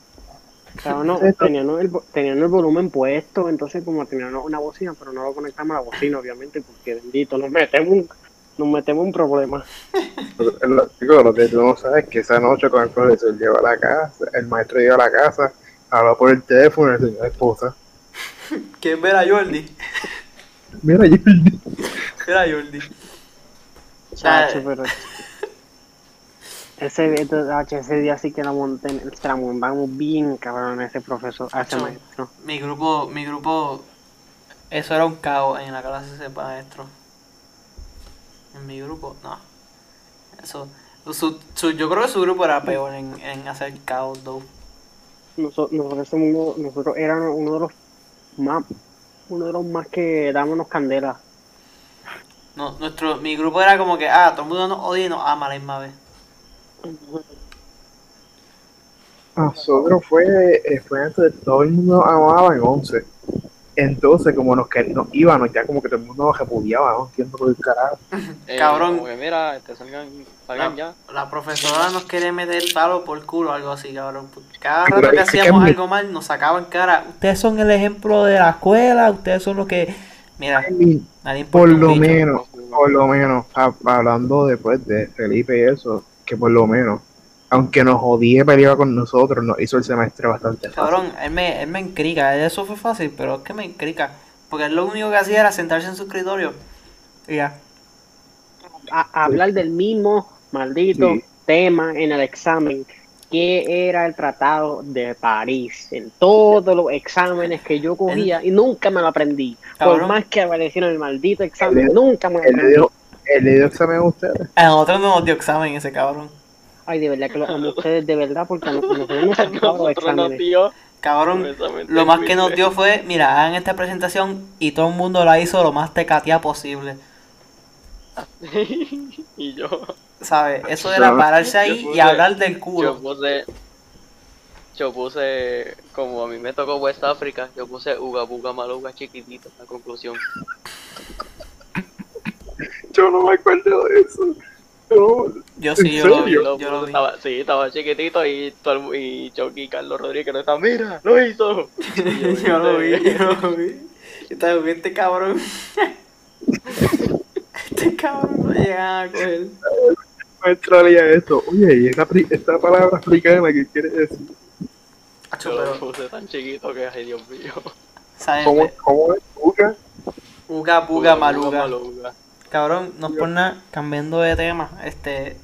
Estábamos, Esto- teníamos, el, teníamos el volumen puesto, entonces como teníamos una bocina, pero no lo conectamos a la bocina, obviamente, porque bendito, nos metemos un, nos metemos un problema. Lo, lo- digo, lo que tú no sabes es que esa noche con el profesor llegó a la casa, el maestro llegó a la casa, habló por el teléfono a la esposa. ¿Quién ver a Jordi? Mira, Jordi. Era Jordi. Chacho, pero. Ese, ese, día sí que la monté, la montamos bien cabrón ese profesor, a ese maestro. Mi grupo, mi grupo, eso era un caos en la clase de ese maestro. En mi grupo, no. Eso, su, su- yo creo que su grupo era peor en, en hacer caos, though. Nosotros, nosotros, somos uno- nosotros éramos uno de los más, uno de los más que dábamos candela. No, nuestro, mi grupo era como que, ah, todo el mundo nos odia y nos ama a la misma vez. Nosotros fue, eh, fue antes de todo el mundo amaba en 11. Entonces, como nos, quer- nos íbamos, ya como que todo el mundo nos repudiaba, no entiendo por el carajo. Eh, Cabrón. como que mira, este, salgan, salgan ya. La profesora nos quería meter el palo por culo o algo así, cabrón. porque Cada rato que que hacíamos algo mal nos sacaban cara. Ustedes son el ejemplo de la escuela, ustedes son los que... Mira, nadie Por lo bicho. menos, por lo menos, ha- hablando después de Felipe y eso, que por lo menos, aunque nos odie peleaba con nosotros, nos hizo el semestre bastante fácil. Cabrón, él me, él me encrica, eso fue fácil, pero es que me encrica. Porque él lo único que hacía era sentarse en su escritorio. Y ya. A, hablar del mismo maldito Sí. tema en el examen, que era el Tratado de París. En todos los exámenes que yo cogía y nunca me lo aprendí. Por más que apareciera en el maldito examen, nunca me lo aprendí. dio, le dio examen a ustedes. A nosotros no nos dio examen ese cabrón. Ay, de verdad que lo amo a ustedes, de verdad, porque nosotros nos dio Cabrón, lo más que nos dio fue, mira, hagan esta presentación y todo el mundo la hizo lo más tecatía posible. y yo, ¿Sabes? Eso era Yo- pararse ahí yo y hablar del yo culo. puse, yo puse, como a mí me tocó West Africa, yo puse Uga Buga Maluga chiquitito, la conclusión. Yo no me acuerdo de eso. No, Yo sí, ¿En yo lo vi? Lo yo lo vi. Estaba, sí, estaba chiquitito y, todo el, y Chucky y Carlos Rodríguez no estaban, mira, lo hizo. Y Yo lo vi, yo lo vi. Yo estaba con este cabrón. Este cabrón no llegan a coger. no entraría eso. Oye, y esta, pri- esta palabra africana, ¿qué quiere decir? Yo lo puse tan chiquito que, ay Dios mío. ¿Cómo, cómo es? ¿Buga? Uga, buga, Uga, maluga. maluga. Cabrón, no es por nada, cambiando de tema, este,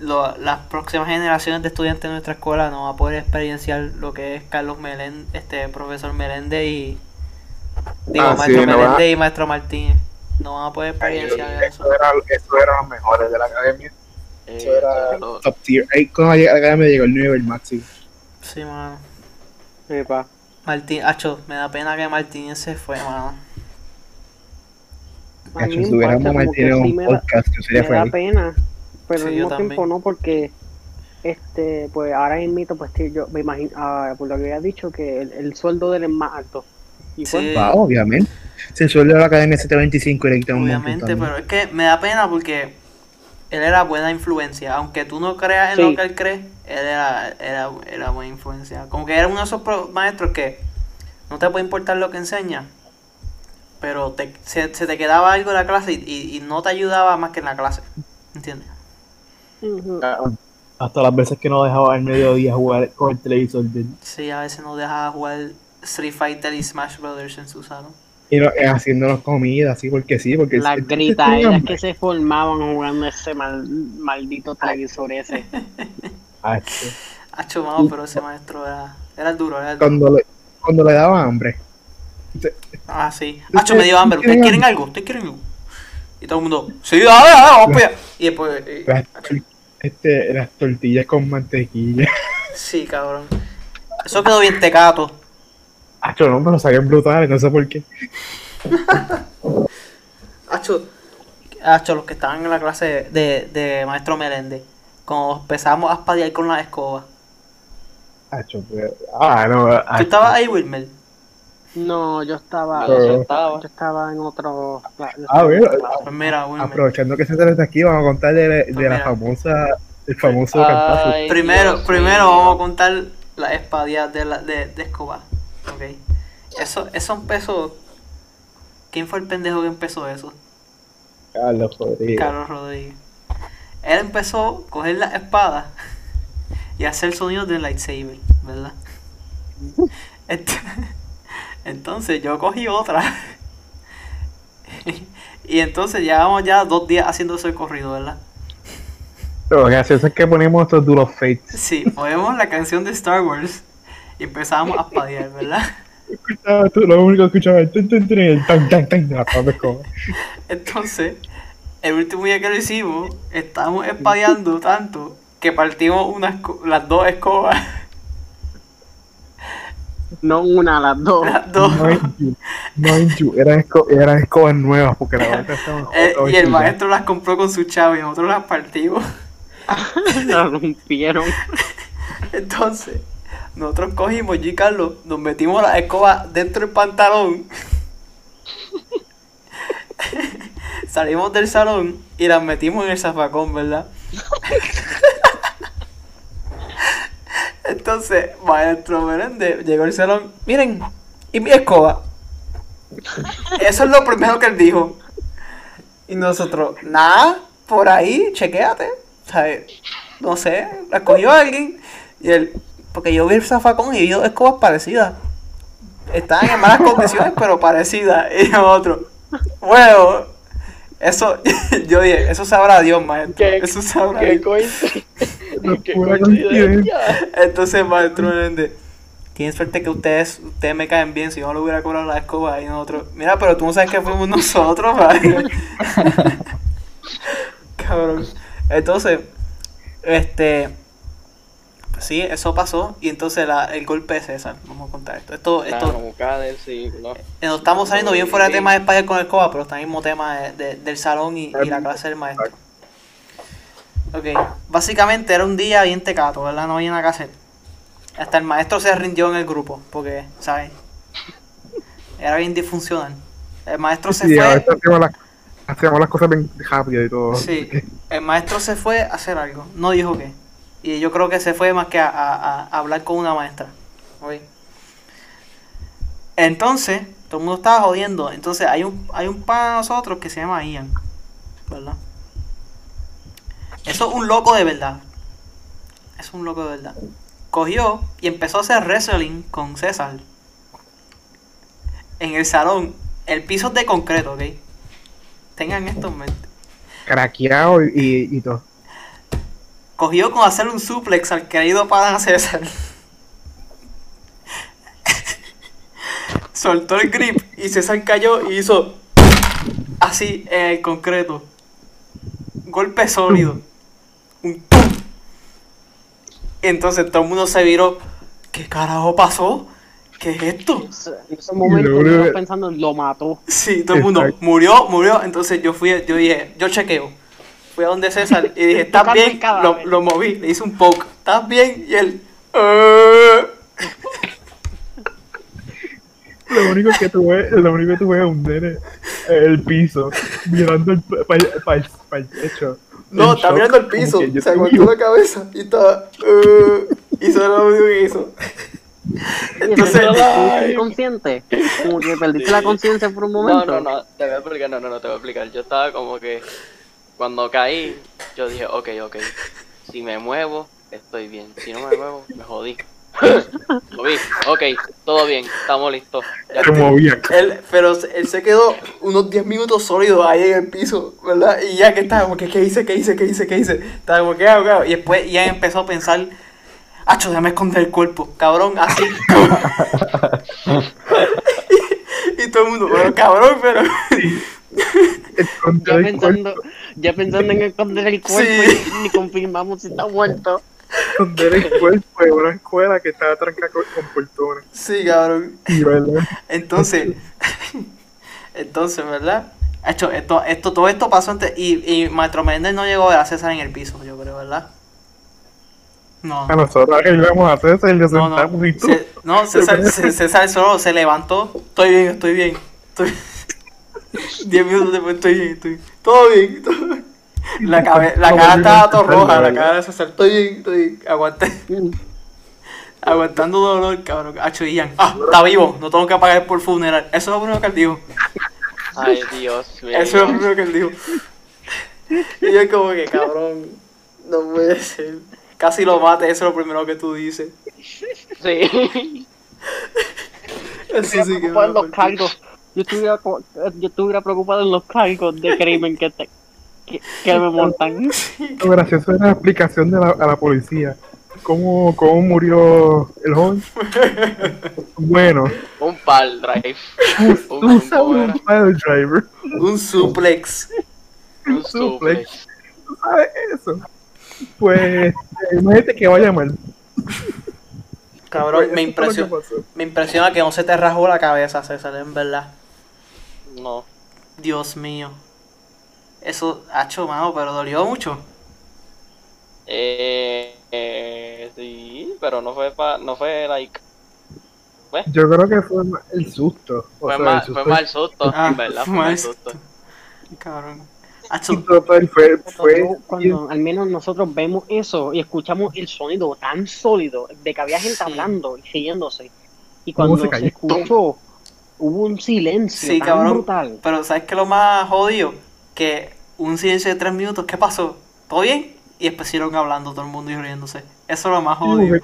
lo- las próximas generaciones de estudiantes de nuestra escuela no van a poder experienciar lo que es Carlos Meléndez, este, profesor Meléndez y Digo, Ah, sí, maestro no Meléndez va- y maestro Martínez. No van a poder experienciar eso. Eso era, eso era los mejores de la academia. Eh, Eso era top tier. Ahí cuando llegué a la academia llegó el nivel máximo. Sí, mano. Epa. Martín, acho, me da pena que Martínez se fue, mano. A mí Cacho, me si mantenido sí un me da- podcast, yo sería me da pena, pero Sí, al mismo tiempo no porque este pues ahora mismo pues que yo me imagino ah, por lo que había dicho que el, el sueldo de él es más alto y Sí. Va, obviamente. Si el sueldo de la academia es 725 y le quitan un montón Obviamente, pero es que me da pena porque él era buena influencia. Aunque tú no creas en Sí. lo que él cree, él era, era, era buena influencia. Como que era uno de esos maestros que no te puede importar lo que enseña, pero te, se, se te quedaba algo en la clase y, y- y no te ayudaba más que en la clase. ¿Entiendes? ujú. Hasta las veces que no dejaba al mediodía jugar con el televisor. Sí, a veces nos dejaba jugar Street Fighter y Smash Brothers en su salón. Y no, eh, haciéndonos comida, así porque sí, porque las el- gritaderas que se formaban jugando ese mal- maldito televisor ese Ah. Hacho, mano, pero ese maestro era, era el duro, era el duro. cuando, le, cuando le daba hambre. Ah, sí. Hacho, me dio hambre. ¿Ustedes quieren algo? ¿Ustedes quieren algo? Y todo el mundo, sí, dale, dale, vamos para allá. Y después, eh, Las, este, las tortillas con mantequilla. sí, cabrón. Eso quedó bien tecato. Acho, no, pero salían brutales, no sé por qué. Hacho, hacho, los que estaban en la clase de, de maestro Meléndez, cuando empezamos a espadear con la escoba. Acho, pero- ah, no. ¿Tú acho. estabas ahí, Wilmer? No yo estaba yo estaba. yo estaba en otro Ah, bueno, Pues mira, aprovechando que se está aquí, vamos a contar de, de Pues la famosa, el famoso cantazo. Ay, Primero, Dios primero vamos a contar las espadeadas de, la, de, de escoba. Ok. Eso, eso empezó. ¿Quién fue el pendejo que empezó eso? Carlos Rodríguez. Carlos Rodríguez. Él empezó a coger la espada y hacer sonidos de lightsaber, ¿verdad? Ent- Entonces yo cogí otra. Y entonces llevamos ya dos días haciendo ese corrido, ¿verdad? Lo gracioso es que ponemos estos duros fates. Sí, ponemos la canción de Star Wars y empezamos a espadear, ¿verdad? Escuchaba tú, lo único que escuchaba el tan tan tan. Entonces, el último día que lo hicimos, estábamos espadeando tanto que partimos unas las dos escobas. No una las dos Las dos. You, mind you, eran, esco eran escobas nuevas porque la otra estaba Eh, y el maestro las compró con su chavo y nosotros las partimos. la rompieron Entonces, nosotros cogimos, y Carlos, nos metimos la escoba dentro del pantalón. Salimos del salón y las metimos en el zafacón, ¿verdad? Entonces, maestro Meléndez llegó al salón. Miren, ¿y mi escoba? Eso es lo primero que él dijo. Y nosotros, nada, por ahí, chequéate. No sé, la cogió alguien. Y él, porque yo vi el zafacón y vi dos escobas parecidas. Estaban en malas condiciones, pero parecidas. Y nosotros, bueno, eso, yo dije, eso sabrá Dios, maestro. ¿Qué- Eso sabrá Qué Dios. coincidencia. Qué Pura coincidencia. Entonces, maestro Meléndez, tienen suerte que ustedes, ustedes me caen bien, si yo no le hubiera cobrado la escoba y nosotros. Mira, pero tú no sabes que fuimos nosotros, ¿vale? Cabrón. Entonces, este. Sí, eso pasó. Y entonces la, el golpe de César. Vamos a contar esto. Esto, Claro, esto del siglo. eh, nos estamos saliendo bien fuera de tema de Spider con el escoba, pero está el mismo tema de- de- del salón y, y la clase del maestro. Ok, básicamente era un día bien tecato, ¿verdad? No había nada que hacer. Hasta el maestro se rindió en el grupo, porque, ¿sabes? Era bien disfuncional. El maestro se Sí, a fue. veces hacíamos las, hacíamos las cosas bien rápido y todo. Sí, el maestro se fue a hacer algo, no dijo qué. Y yo creo que se fue más que a, a- hablar con una maestra. ¿ok? Entonces, todo el mundo estaba jodiendo. Entonces, hay un, hay un pan de nosotros que se llama Ian, ¿verdad? Eso es un loco de verdad. Es un loco de verdad. Cogió y empezó a hacer wrestling con César. En el salón. El piso es de concreto, ¿ok? Tengan esto en mente. Craqueado y, y todo. Cogió con hacer un suplex al querido pana César. soltó el grip y César cayó y hizo así en el concreto. Golpe sólido. Un tum. Entonces todo el mundo se viró. ¿Qué carajo pasó? ¿Qué es esto? En luego- yo estaba pensando, lo mató. Sí, todo el mundo murió, murió. Entonces yo fui, yo dije, yo chequeo. Fui a donde César y dije, ¿estás bien? Lo, lo moví, le hice un poke. ¿Estás bien? Y él, "Eh". Lo único que tuve, lo único que tuve es un nene en el piso, mirando el, para el techo. No, shock, mirando el piso. Se estoy aguantó la cabeza y estaba. "Eh". hizo el audio que hizo. Entonces, ¿Estuviste inconsciente? Como que perdiste la conciencia por un No, momento. no, no, te voy a explicar, no, no, no, te voy a explicar. Yo estaba como que, cuando caí, yo dije, ok, ok, si me muevo, estoy bien. Si no me muevo, me jodí. Lo vi, ok, todo bien, estamos listos. Ya él, pero él se quedó unos 10 minutos sólidos ahí en el piso, ¿verdad? Y ya que estaba como que, ¿qué hice? ¿Qué hice? ¿Qué hice? ¿Qué hice? Estaba como que, ah, ah, Y después ya empezó a pensar, Acho, déjame esconder el cuerpo, cabrón, así. y todo el mundo, pero cabrón, pero. Pensando, ya pensando en esconder el cuerpo Sí. y confirmamos si está muerto. esconder el cuerpo de una escuela que estaba trancada con, con portones. Sí, cabrón. Entonces, entonces, ¿verdad? Hecho, esto, esto, todo esto pasó antes y, y Maestro Menéndez no llegó a ver a César en el piso, yo creo, ¿verdad? No. A nosotros arreglamos a César y le No, sentamos no. y tú. No, César, César solo se levantó. Estoy bien, estoy bien. Estoy... Diez minutos después estoy bien, estoy bien. Todo bien, todo bien. La, cabe- la cara estaba todo roja, la cara de César. Estoy bien, estoy bien. Aguanté. Aguantando dolor, cabrón. Hacho Ian. Ah, está vivo. No tengo que pagar por funeral. Eso es lo primero que él dijo. Ay, Dios mío. Eso es lo primero que él dijo. Y yo como que, cabrón, no puede ser. Casi lo mate, eso es lo primero que tú dices. Sí. Eso sí que los cargos. Yo estuviera, co- yo estuviera preocupado en los cargos de crimen que, te, que, que me montan. Lo gracioso era la explicación de la, a la policía. ¿Cómo, ¿Cómo murió el joven? Bueno, Un pal drive. Un, tú un, sabes un file driver. Un suplex. un suplex. ¿Tú sabes eso? Pues, eh, imagínate que vaya mal. Cabrón, Pues, me pasó. me impresiona que no se te rajó la cabeza, César, en verdad. No. Dios mío. Eso, hacho, mano, pero dolió mucho. Eh, eh, sí, pero no fue pa, no fue like, Yo creo que fue más el susto. O fue sea, mal, el fue susto mal susto, Ah, en verdad, fue mal susto. Cabrón. Hacho, en total fue, fue Nosotros, cuando al menos nosotros vemos eso y escuchamos el sonido tan sólido de que había gente hablando y siguiéndose. Y ¿Cómo cuando se se, escuchó, hubo un silencio Sí, tan cabrón. brutal. pero ¿sabes qué es lo más jodido? Que un silencio de tres minutos, ¿qué pasó? ¿Todo bien? Y después siguieron hablando todo el mundo y riéndose. Eso es lo más jodido.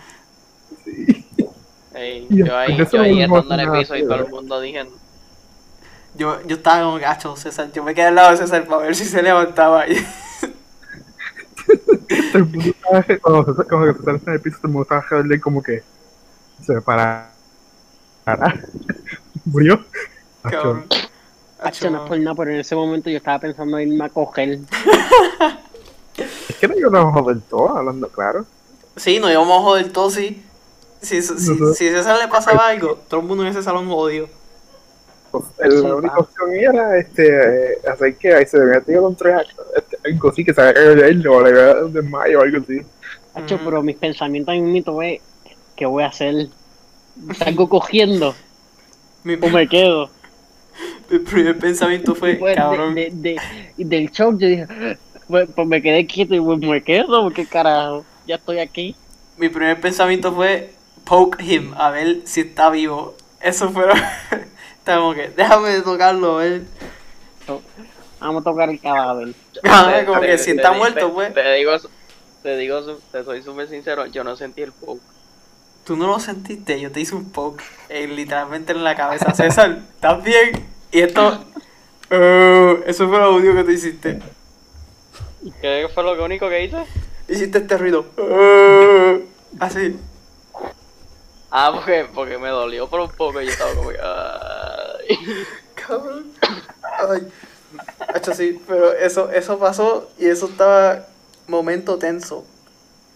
Y yo ahí, yo ahí estando en el piso y todo el mundo dije, Yo, yo estaba como gacho, César. Yo me quedé al lado de César para ver si se levantaba. Y... todo el mundo estaba, cuando se, cuando se sale en el piso, todo el mundo estaba como que se para. Murió. Cabrón. Hacho, no es por nada, pero en ese momento yo estaba pensando en irme a coger. Es que no íbamos del todo, hablando claro. Sí, nos íbamos a joder todo, sí. Si, si, si, si a César le pasaba algo, todo el mundo en ese salón jodido. Pues, el- la única opción era este, eh, hacer que ahí se había tenido contra este, algo así, que se había caído de él o le había dado un desmayo o algo así. Hacho, pero mis pensamientos en mito es, ¿qué voy a hacer? ¿Salgo cogiendo Mi, o me quedo? mi primer pensamiento fue, Pues, cabrón, de, de, de- del shock yo dije, pues, pues me quedé quieto y pues me quedo, porque carajo, ya estoy aquí. mi primer pensamiento fue poke him, a ver si está vivo. Eso fue como que, déjame tocarlo, a ver. Vamos a tocar el cadáver. Ah, te- como te- que si te está muerto, te- pues. Te digo, te digo, te soy súper sincero, yo no sentí el poke. Tú no lo sentiste, yo te hice un poke, eh, literalmente en la cabeza. César, ¿estás bien? Y esto, eh, eso fue lo único que tú hiciste. ¿Qué fue lo único que hice? Hiciste este ruido. eh, así. Ah, porque, porque me dolió por un poco y yo estaba como que... ahí. Cabrón. Ay. Hacho, sí, pero eso, eso pasó y eso estaba momento tenso.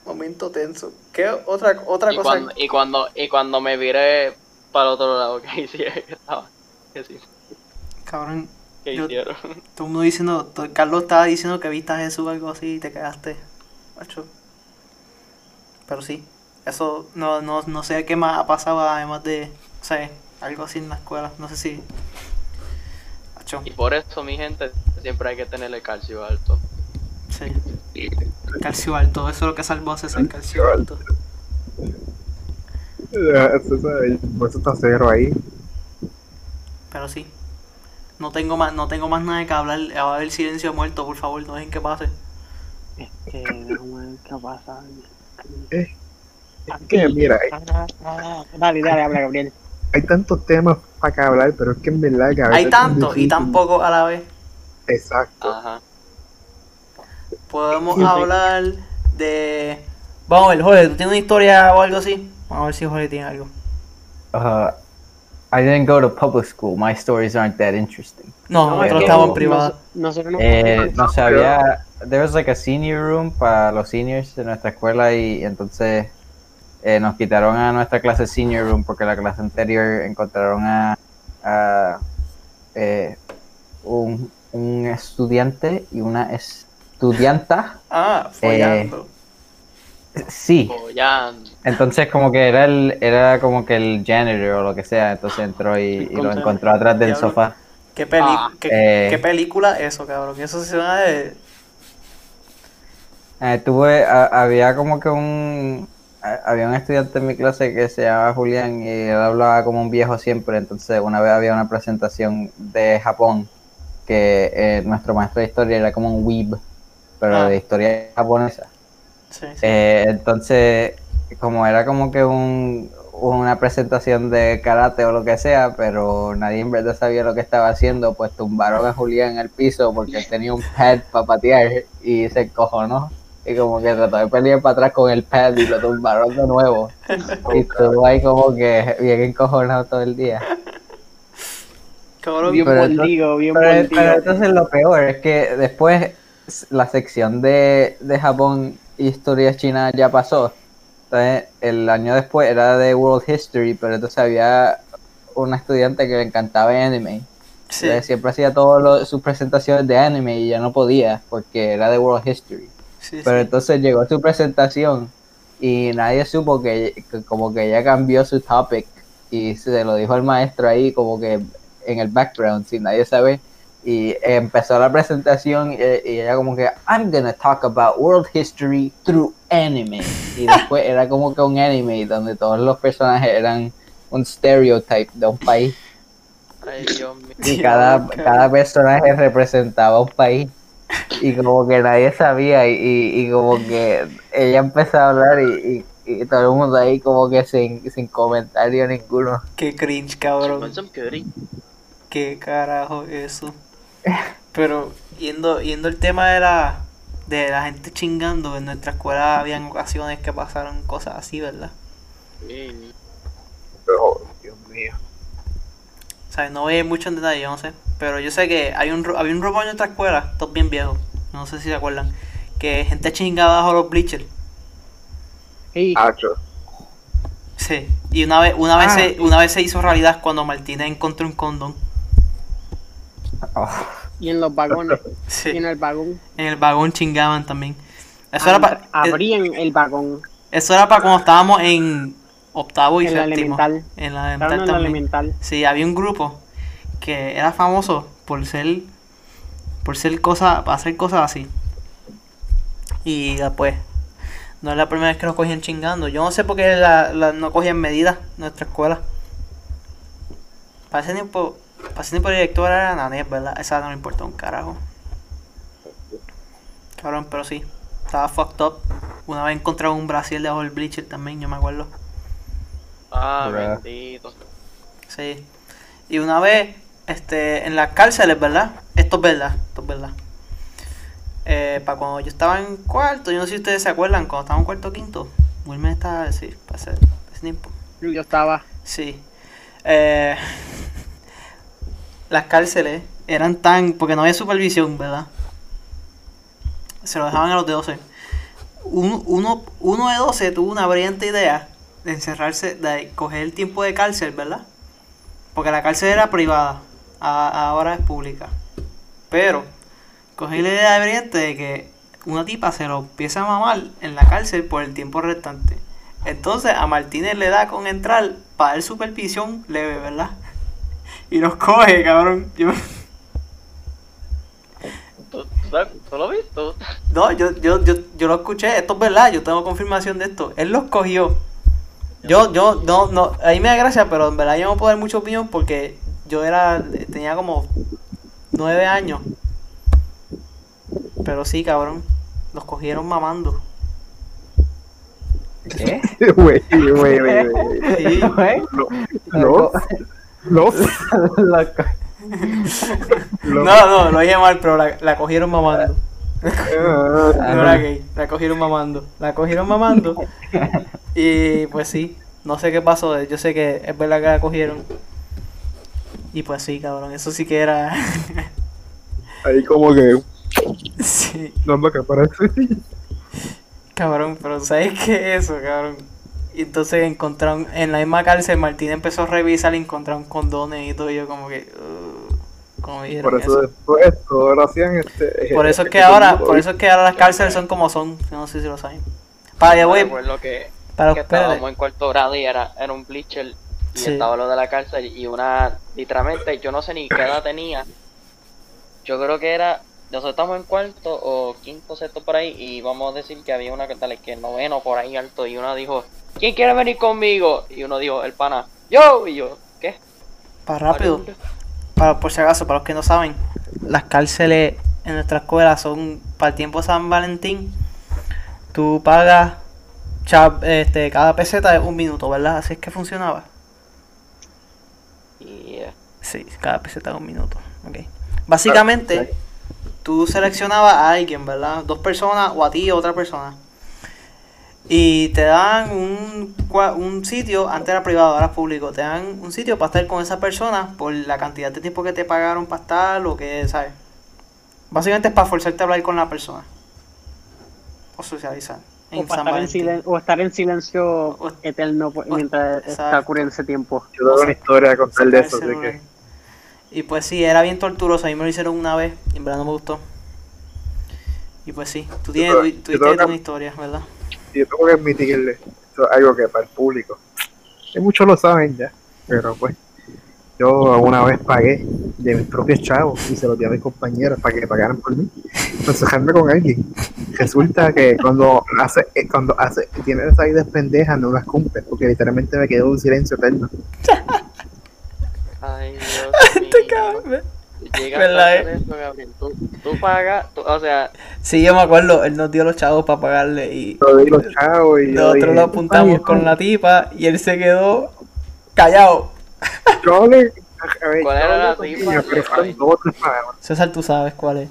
Momento tenso. ¿Qué otra, otra Y cosa? cuando, y cuando, y cuando me viré para el otro lado, ¿qué hicieron? ¿Qué estaba? ¿Qué, sí- Cabrón, qué Yo- hicieron? todo el mundo diciendo, todo- Carlos estaba diciendo que viste a Jesús o algo así y te quedaste. Hacho. Pero sí, eso no, no, no sé qué más ha pasado además de, o sea, algo así en la escuela. No sé si. Hacho, Y por eso, mi gente, siempre hay que tener el calcio alto. sí. Calcio alto, eso es lo que salvó a César, calcio alto. Eh, Eso, eso- por eso está cero ahí. Pero sí. No tengo más, no tengo más nada que hablar. Va a haber silencio muerto, por favor, no dejen que pase. Este, déjame ver qué pasa. Es que, mira, hay, Ah, ah, Dale, dale, habla, Gabriel. hay tantos temas para que hablar, pero es que en verdad que a veces Hay es tanto y tan poco a la vez. Exacto. Ajá. Podemos Sí, hablar de. Vamos a ver, Jorge, ¿tú tienes una historia o algo así? Vamos a ver si Jorge tiene algo. Uh, I didn't go to public school. My stories aren't that interesting. No, No, nosotros es que estamos en no- privado. Nosotros no Eh, no sé, había. There was like a senior room para los seniors de nuestra escuela y, entonces eh, nos quitaron a nuestra clase senior room porque la clase anterior encontraron a, a, eh, un, un estudiante y una estudianta. Ah, follando. Sí, Follando. entonces como que era el era como que el janitor o lo que sea, entonces entró y, y lo encontró atrás del Diablo. sofá. ¿Qué, peli Ah, qué, eh. qué película eso, cabrón? Eso se suena de. Eh, tuve, a- había como que un, a- había un estudiante en mi clase que se llamaba Julián y él hablaba como un viejo siempre, entonces una vez había una presentación de Japón que eh, nuestro maestro de historia era como un weeb, pero Ah. de historia japonesa. Sí, sí. Eh, entonces, como era como que un, una presentación de karate o lo que sea, pero nadie en verdad sabía lo que estaba haciendo, pues tumbaron a Julián en el piso porque él tenía un pad para patear y se encojonó. Y como que trató de pelear para atrás con el pad y lo tumbaron de nuevo. Y estuvo ahí como que bien encojonado todo el día. cabrón. Bien Pero mordido, bien Pero, mordido. pero entonces lo peor es que después la sección de, de Japón y historia china ya pasó. Entonces el año después era de World History, pero entonces había una estudiante que le encantaba anime. Sí. Entonces, siempre hacía todas sus presentaciones de anime y ya no podía porque era de World History. sí, Pero sí. entonces llegó su presentación y nadie supo que, que como que ella cambió su topic y se lo dijo al maestro ahí como que en el background sin nadie sabe y empezó la presentación y, y ella como que I'm gonna talk about world history through anime y después era como que un anime donde todos los personajes eran un stereotype de un país Ay, Dios mío. y cada, cada personaje representaba un país y como que nadie sabía y, y, y como que ella empezó a hablar y, y, y todo el mundo ahí como que sin, sin comentario ninguno. Qué cringe, cabrón. Qué carajo eso. Pero yendo, yendo el tema de la, de la gente chingando, en nuestra escuela habían ocasiones que pasaron cosas así, ¿verdad? Sí. Pero, Dios mío. O sea, no voy mucho en detalle, yo no sé. Pero yo sé que hay un, había un robot en nuestra escuela, todos bien viejos, no sé si se acuerdan, que gente chingaba bajo los bleachers. Sí. Sí. Y una vez, una vez, Ah. se, una vez se hizo realidad cuando Martínez encontró un condón. Oh, y en los vagones, Sí. y en el vagón. En el vagón chingaban también. Eso era para Abrían el vagón eso era para cuando estábamos en octavo y en la séptimo. elemental. En la elemental en la también. elemental. Sí, había un grupo que era famoso por ser por ser cosas, para hacer cosas así. Y después, no es la primera vez que nos cogían chingando. Yo no sé por qué la, la- no cogían medidas en nuestra escuela. Para ese tiempo, el director era Nanés, ¿verdad? Esa no me importa un carajo. Cabrón, pero sí. Estaba fucked up. Una vez encontraba un Brasil debajo del bleacher también, yo me acuerdo. Ah, bendito. Sí. Y una vez, este, en las cárceles, ¿verdad? Esto es verdad, esto es verdad. Eh, para cuando yo estaba en cuarto, yo no sé si ustedes se acuerdan, cuando estaba en cuarto o quinto, Wilmer estaba, sí, para ese tiempo. Yo estaba. Sí. Eh, las cárceles eran tan. porque no había supervisión, ¿verdad? Se lo dejaban a los de 12. Un- uno, uno de 12 tuvo una brillante idea de encerrarse, de coger el tiempo de cárcel, ¿verdad? Porque la cárcel era privada, a- ahora es pública. Pero, cogí la idea de brillante de que una tipa se lo empieza a mamar en la cárcel por el tiempo restante. Entonces a Martínez le da con entrar para dar supervisión leve, ¿verdad? Y nos coge, cabrón. Yo- ¿Tú, tú, lo viste? ¿Tú- no, yo, yo, yo, yo lo escuché, esto es verdad, yo tengo confirmación de esto. Él los cogió. Yo, yo, no, no, ahí me da gracia, pero en verdad yo no puedo dar mucha opinión porque yo era, tenía como nueve años. Pero sí, cabrón, los cogieron mamando. ¿Qué? Güey, güey, güey, güey. Sí. Los. No, no, lo dije mal, pero la, la cogieron mamando. No era gay, la cogieron mamando. La cogieron mamando. Y pues sí, no sé qué pasó. Yo sé que es verdad que la cogieron. Y pues sí, cabrón, eso sí que era. Ahí como que, sí, no es lo que parece. cabrón, pero ¿sabes qué es eso, cabrón? Y entonces encontraron, en la misma cárcel, Martín empezó a revisar y encontraron condones y todo. Y yo, como que. uh, ¿Cómo dijeron Por eso? eso después todo lo hacían este. Por eso es que este ahora, por eso es que ahora las cárceles son como son. Yo no sé si lo saben. Para allá voy, Recuerdo que, para que estábamos en cuarto grado y era, era un bleacher y Sí. estaba lo de la cárcel y una, literalmente, yo no sé ni qué edad tenía. Yo creo que era, nosotros estamos en cuarto o quinto, sexto por ahí y vamos a decir que había una que tal que noveno por ahí alto y una dijo, ¿quién quiere venir conmigo? Y uno dijo, el pana, yo, y yo, ¿qué? Para rápido. Para, por si acaso, para los que no saben, las cárceles en nuestra escuela son para el tiempo San Valentín. Tú pagas este, cada peseta es un minuto, ¿verdad? Así es que funcionaba. Y eh, Sí, cada peseta es un minuto. ok. Básicamente, tú seleccionabas a alguien, ¿verdad? Dos personas o a ti o otra persona. Y te dan un, un sitio, antes era privado, ahora es público. Te dan un sitio para estar con esa persona por la cantidad de tiempo que te pagaron para estar o que, ¿sabes? Básicamente es para forzarte a hablar con la persona. O socializar. O, para estar en Valentín. silen- o estar en silencio O- eterno o- mientras exacto. está ocurriendo ese tiempo. Yo tengo una historia a contar de eso, así celular. que. Y pues sí, era bien torturoso. A mí me lo hicieron una vez y en verdad no me gustó. Y pues sí, tú tienes, tú, tienes que- una historia, ¿verdad? Yo tengo que admitirle, esto es algo que para el público, que muchos lo saben ya, pero pues, yo alguna vez pagué de mis propios chavos y se los di a mis compañeros para que pagaran por mí, aconsejarme con alguien. Resulta que cuando hace, eh, cuando hace, tienes esas ideas pendejas, no las cumples, porque literalmente me quedó un silencio eterno. Ay, Dios mío. Llegaste ¿Verdad, hacer eh? eso, Gabriel. Tú, tú pagas, tú- o sea, Sí, yo me acuerdo, él nos dio los chavos para pagarle y Lo di los chavos y nosotros lo apuntamos "Ay, con la tipa y él se quedó callado. Yo le, a ver, ¿Cuál era la tipa? César, tú sabes cuál es.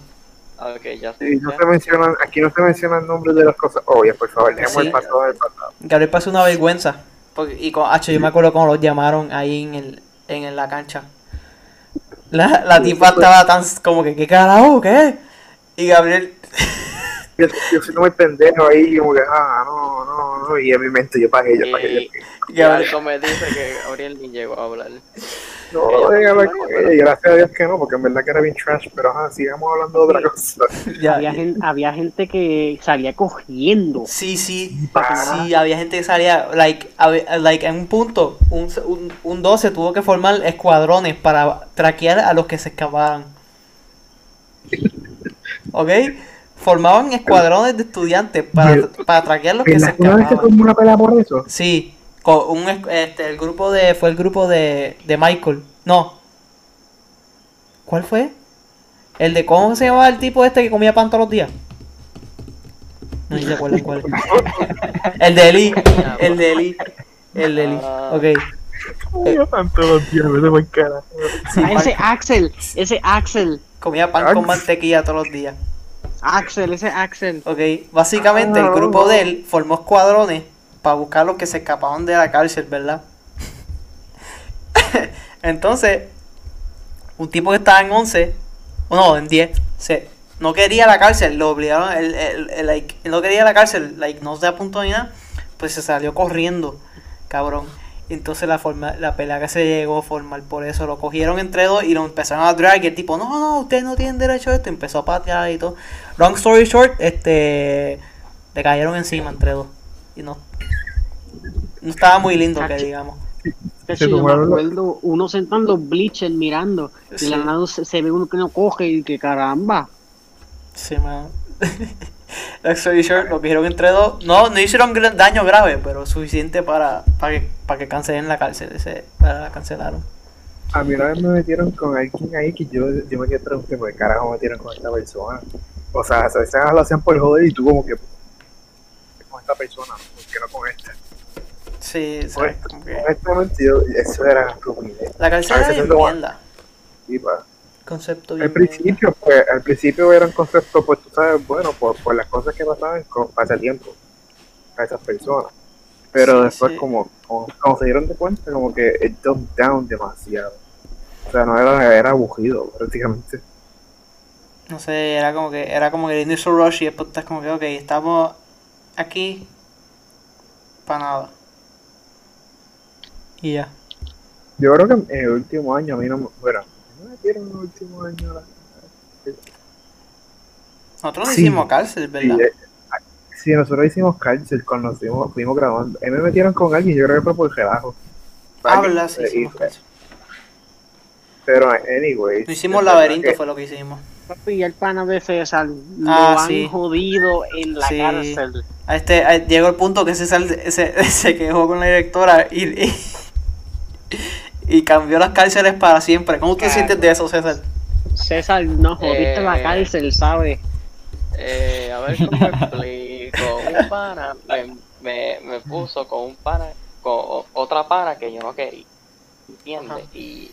ah, ok, ya sé. Y no se mencionan, aquí no se mencionan nombres de las cosas obvias, por favor, dejemos Sí. el pasado del pasado. Gabriel pasó una vergüenza. Porque, y con H, yo me acuerdo cómo los llamaron ahí en, el, en la cancha. La, la tipa estaba tan como que, ¿qué carajo? ¿Qué? Y Gabriel, Yo, yo siendo muy pendejo ahí, como que, ah, no, no, no, y en mi mente yo pagué, yo pagué, yo Y, pagué. y Gabriel, me dice que Gabriel ni llegó a hablar. No, y gracias a Dios que no, porque en verdad que era bien trash, pero ajá, sigamos hablando de otra cosa. ya, había, gen- había gente que salía cogiendo. Sí, sí, Ah. sí, había gente que salía, like, like en un punto, un, un, un 12 tuvo que formar escuadrones para traquear a los que se escapaban. ¿Ok? Formaban escuadrones de estudiantes para, para traquear a los que se ¿Verdad que una vez se escapaban. tomó una pelea por eso? Sí, con un, este, el grupo de, fue el grupo de, de Michael, no. ¿Cuál fue? El de, ¿cómo se llamaba el tipo este que comía pan todos los días? No sé si te acuerdas cuál es. El de Eli, el de Eli, el de Eli, Ah. ok. Yo tanto los días, vete por cara. Sí, Ah, ese pan- Axel, ese Axel, comía pan con mantequilla todos los días. Axel, ese Axel. Ok, básicamente el grupo de él formó escuadrones para buscar a los que se escapaban de la cárcel, ¿verdad? Entonces, un tipo que estaba en 11, o no, en 10, se, no quería la cárcel, lo obligaron, el, el- el, like, él no quería la cárcel, like, no se apuntó ni nada, pues se salió corriendo, cabrón. Entonces la forma, la pelea que se llegó a formar por eso, lo cogieron entre dos y lo empezaron a drag y el tipo, no, no, ustedes no tienen derecho a esto, empezó a patear y todo. Long story short, este, le cayeron encima entre dos. Y no, no estaba muy lindo que digamos. Sí, yo me acuerdo uno sentando bleachers mirando y Sí. la nada se, se ve uno que no coge y que caramba. Sí, man. Short, lo cogieron entre dos. No, no hicieron gran- daño grave, pero suficiente para, para, que, para que cancelen la cárcel. Ese, para la cancelaron. A mí una vez me metieron con alguien ahí que yo, yo me quedé preguntando por qué carajo me metieron con esta persona. O sea, a veces lo hacían por joder y tú como que esta persona, ¿por qué no con esta? Sí, Pues, ¿sabes? Como que- Honestamente, yo, eso era estupidez. La a era bien mierda. Sí, pa. Concepto bien Al principio, pues, al principio era un concepto, pues tú sabes, bueno, por, por las cosas que pasaban con pasatiempo a esas personas. Pero Sí, después, sí. como, como, como se dieron de cuenta, como que it dumbed down demasiado. O sea, no era, era aburrido, prácticamente. No sé, era como que era como que el initial rush y después estás como que, ok, estamos aquí para nada. Y ya. Yo creo que en el último año a mí no me. Bueno, ¿no me metieron en el último año? La... Nosotros no Sí. hicimos cárcel, ¿verdad? Sí, eh, sí, nosotros hicimos cárcel cuando nos fuimos, fuimos grabando. A mí me metieron con alguien, yo creo que fue por relajo. ah, ¿verdad? Sí, hicimos cárcel. Pero, anyway. No hicimos laberinto, fue lo que hicimos. Papi, y el pana de César lo Ah, han sí. jodido en la Sí. cárcel. A este, a- llegó el punto que César se, se quejó con la directora y, y, y cambió las cárceles para siempre. ¿Cómo te sientes de eso, César? César, no jodiste Eh. la cárcel, ¿sabes? Eh, a ver cómo explico. Un pana me, me, me puso con un pana, con otra pana que yo no quería. ¿Entiendes? Ajá. Y.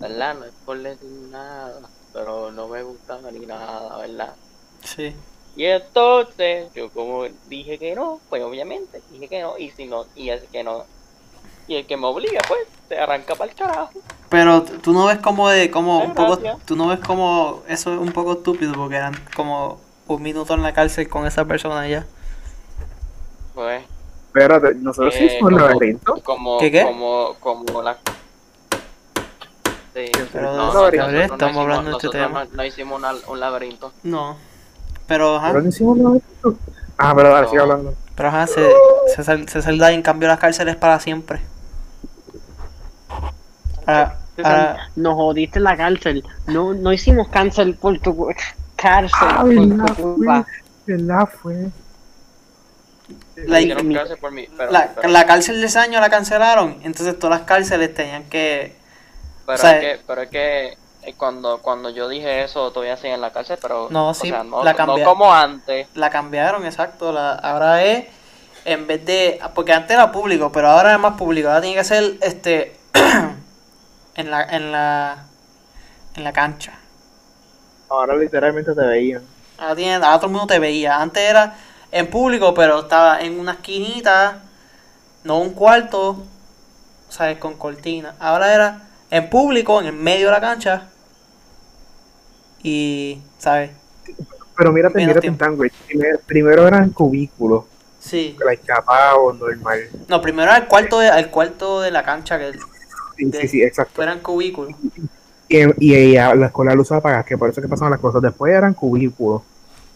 ¿Verdad? No es por decir nada, pero no me gustaba ni nada, ¿verdad? Sí. Y entonces, yo como dije que no, pues obviamente dije que no, y si no, y el que no, y el que me obliga, pues, se arranca para el carajo. Pero tú no ves como de como un poco tú no ves como eso es un poco estúpido porque eran como un minuto en la cárcel con esa persona ya. Pues, Espérate, nosotros Eh, hicimos el como- laberinto. como, ¿Qué, qué? como, como la... Sí, Pero, no, no, estamos hicimos- hablando de este tema. No, no hicimos una- un laberinto. No. Pero ajá, ¿Pero no hicimos el laberinto? Ah, pero dale, No. sigue hablando. pero ajá, se, César, César Dain cambió las cárceles para siempre. Ahora, ahora- nos jodiste la cárcel. No, no hicimos cárcel por tu cárcel Ah, por verdad, tu culpa. ¿Verdad? Fue. like, por mí, pero, la, pero, la cárcel de ese año la cancelaron, entonces todas las cárceles tenían que pero o sea, es que, pero es que eh, cuando, cuando yo dije eso todavía siguen en la cárcel, pero No, o sí, sea, no, la no cambiaron. como antes. La cambiaron, exacto. La, ahora es, en vez de, porque antes era público, pero ahora es más público. Ahora tiene que ser, este, en la, en la, en la cancha. Ahora literalmente te veían. Ahora, tiene, ahora todo el mundo te veía. Antes era en público, pero estaba en una esquinita, no un cuarto, ¿sabes? Con cortina. Ahora era en público, en el medio de la cancha. Y, ¿sabes? Pero mírate, Menos mírate tiempo. en. Primero, primero eran cubículos, Sí. like tapados, normal. No, primero era el cuarto de, el cuarto de la cancha, que Sí, De- sí, sí, exacto. eran cubículos. Y, y, y a la escuela luz apagas, que por eso que pasaban las cosas. Después eran cubículos,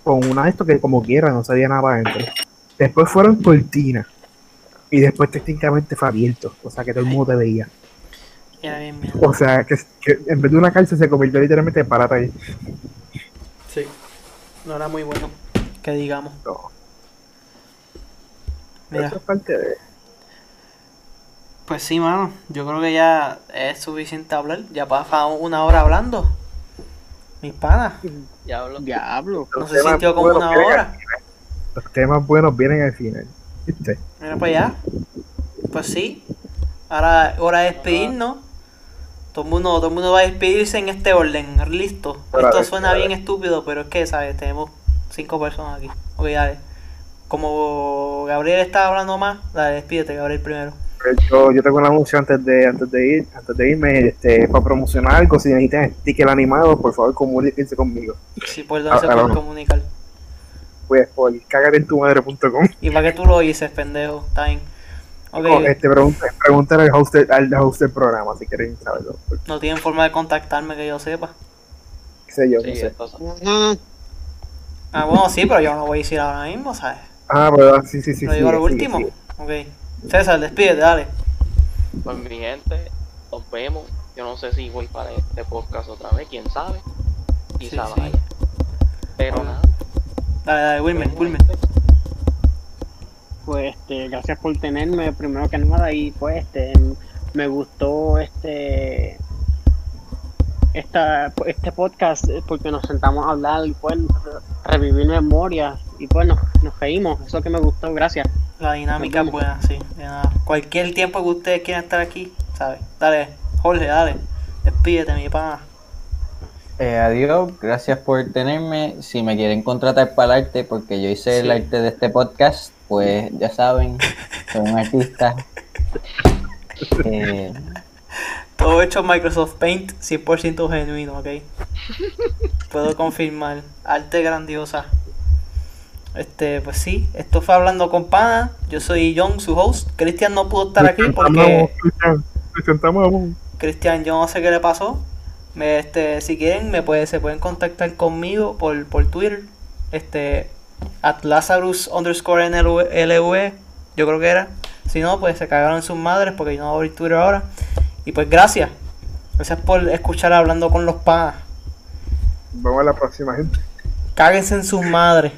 con una de estos que como quiera no sabía nada para adentro. Después fueron cortinas. Y después técnicamente fue abierto, o sea que todo el mundo te veía. Y era bien mierda. O sea que, que en vez de una cárcel se convirtió literalmente en parata ahí. Sí. No era muy bueno. Que digamos. No, Mira, eso es parte de. pues sí, mano. Yo creo que ya es suficiente hablar. Ya pasamos una hora hablando. Mis panas. Diablo. Diablo. No Los se sintió como una hora. Los temas buenos vienen al final. ¿Viste? Mira para allá. Pues sí. Ahora hora de despedirnos. Todo el mundo, todo el mundo va a despedirse en este orden. Listo. Esto ver, suena bien ver. estúpido, pero es que, ¿sabes? Tenemos cinco personas aquí. Ok, dale. Como Gabriel estaba hablando más, dale, despídete, Gabriel primero. Yo, yo tengo un anuncio antes de, antes de ir, antes de irme, este, para promocionar algo, si necesitan sticker animado, por favor comuníquense conmigo. Sí, por donde se Ah, pueden ah, comunicar. Pues por cagarentumadre.com. ¿Y para qué tú lo dices, pendejo? Está bien. Ok, O, este, pregunta, pregúntale al host, al host del programa si quieren saberlo. No tienen forma de contactarme que yo sepa. qué sé yo, Sí, no sé. Ah, bueno, sí, pero yo no lo voy a decir ahora mismo, ¿sabes? Ah, pero sí, sí, sí. lo digo sigue, lo último. sigue. Ok. César, despídete, dale. Pues mi gente, nos vemos. Yo no sé si voy para este podcast otra vez, quién sabe. Quizá Sí, sí. vaya. Pero Bueno. nada. Dale, dale, Wilmer, nos Wilmer. Pues este, gracias por tenerme primero que nada y pues este me gustó este esta, este podcast porque nos sentamos a hablar y pues revivir memorias y pues nos, nos reímos, eso que me gustó, gracias. La dinámica es buena, sí. de nada. Cualquier tiempo que ustedes quieran estar aquí, ¿sabes? Dale, Jorge, dale. Despídete, mi pana. Eh, adiós, gracias por tenerme. Si me quieren contratar para el arte, porque yo hice Sí. el arte de este podcast, pues ya saben, soy un artista. Eh, Todo hecho en Microsoft Paint, 100% genuino, ¿ok? Puedo confirmar. Arte grandiosa. Este, pues sí, esto fue Hablando con Pana. Yo soy John, su host. Cristian no pudo estar aquí porque... Cristian, yo no sé qué le pasó. Me, este, si quieren, me puede, se pueden contactar conmigo por, por Twitter. Este, at Lazarus underscore NLV, yo creo que era. Si no, pues se cagaron sus madres porque yo no voy a abrir Twitter ahora. Y pues gracias. Gracias por escuchar hablando con los panas. Vamos a la próxima, gente. Cáguense en sus madres.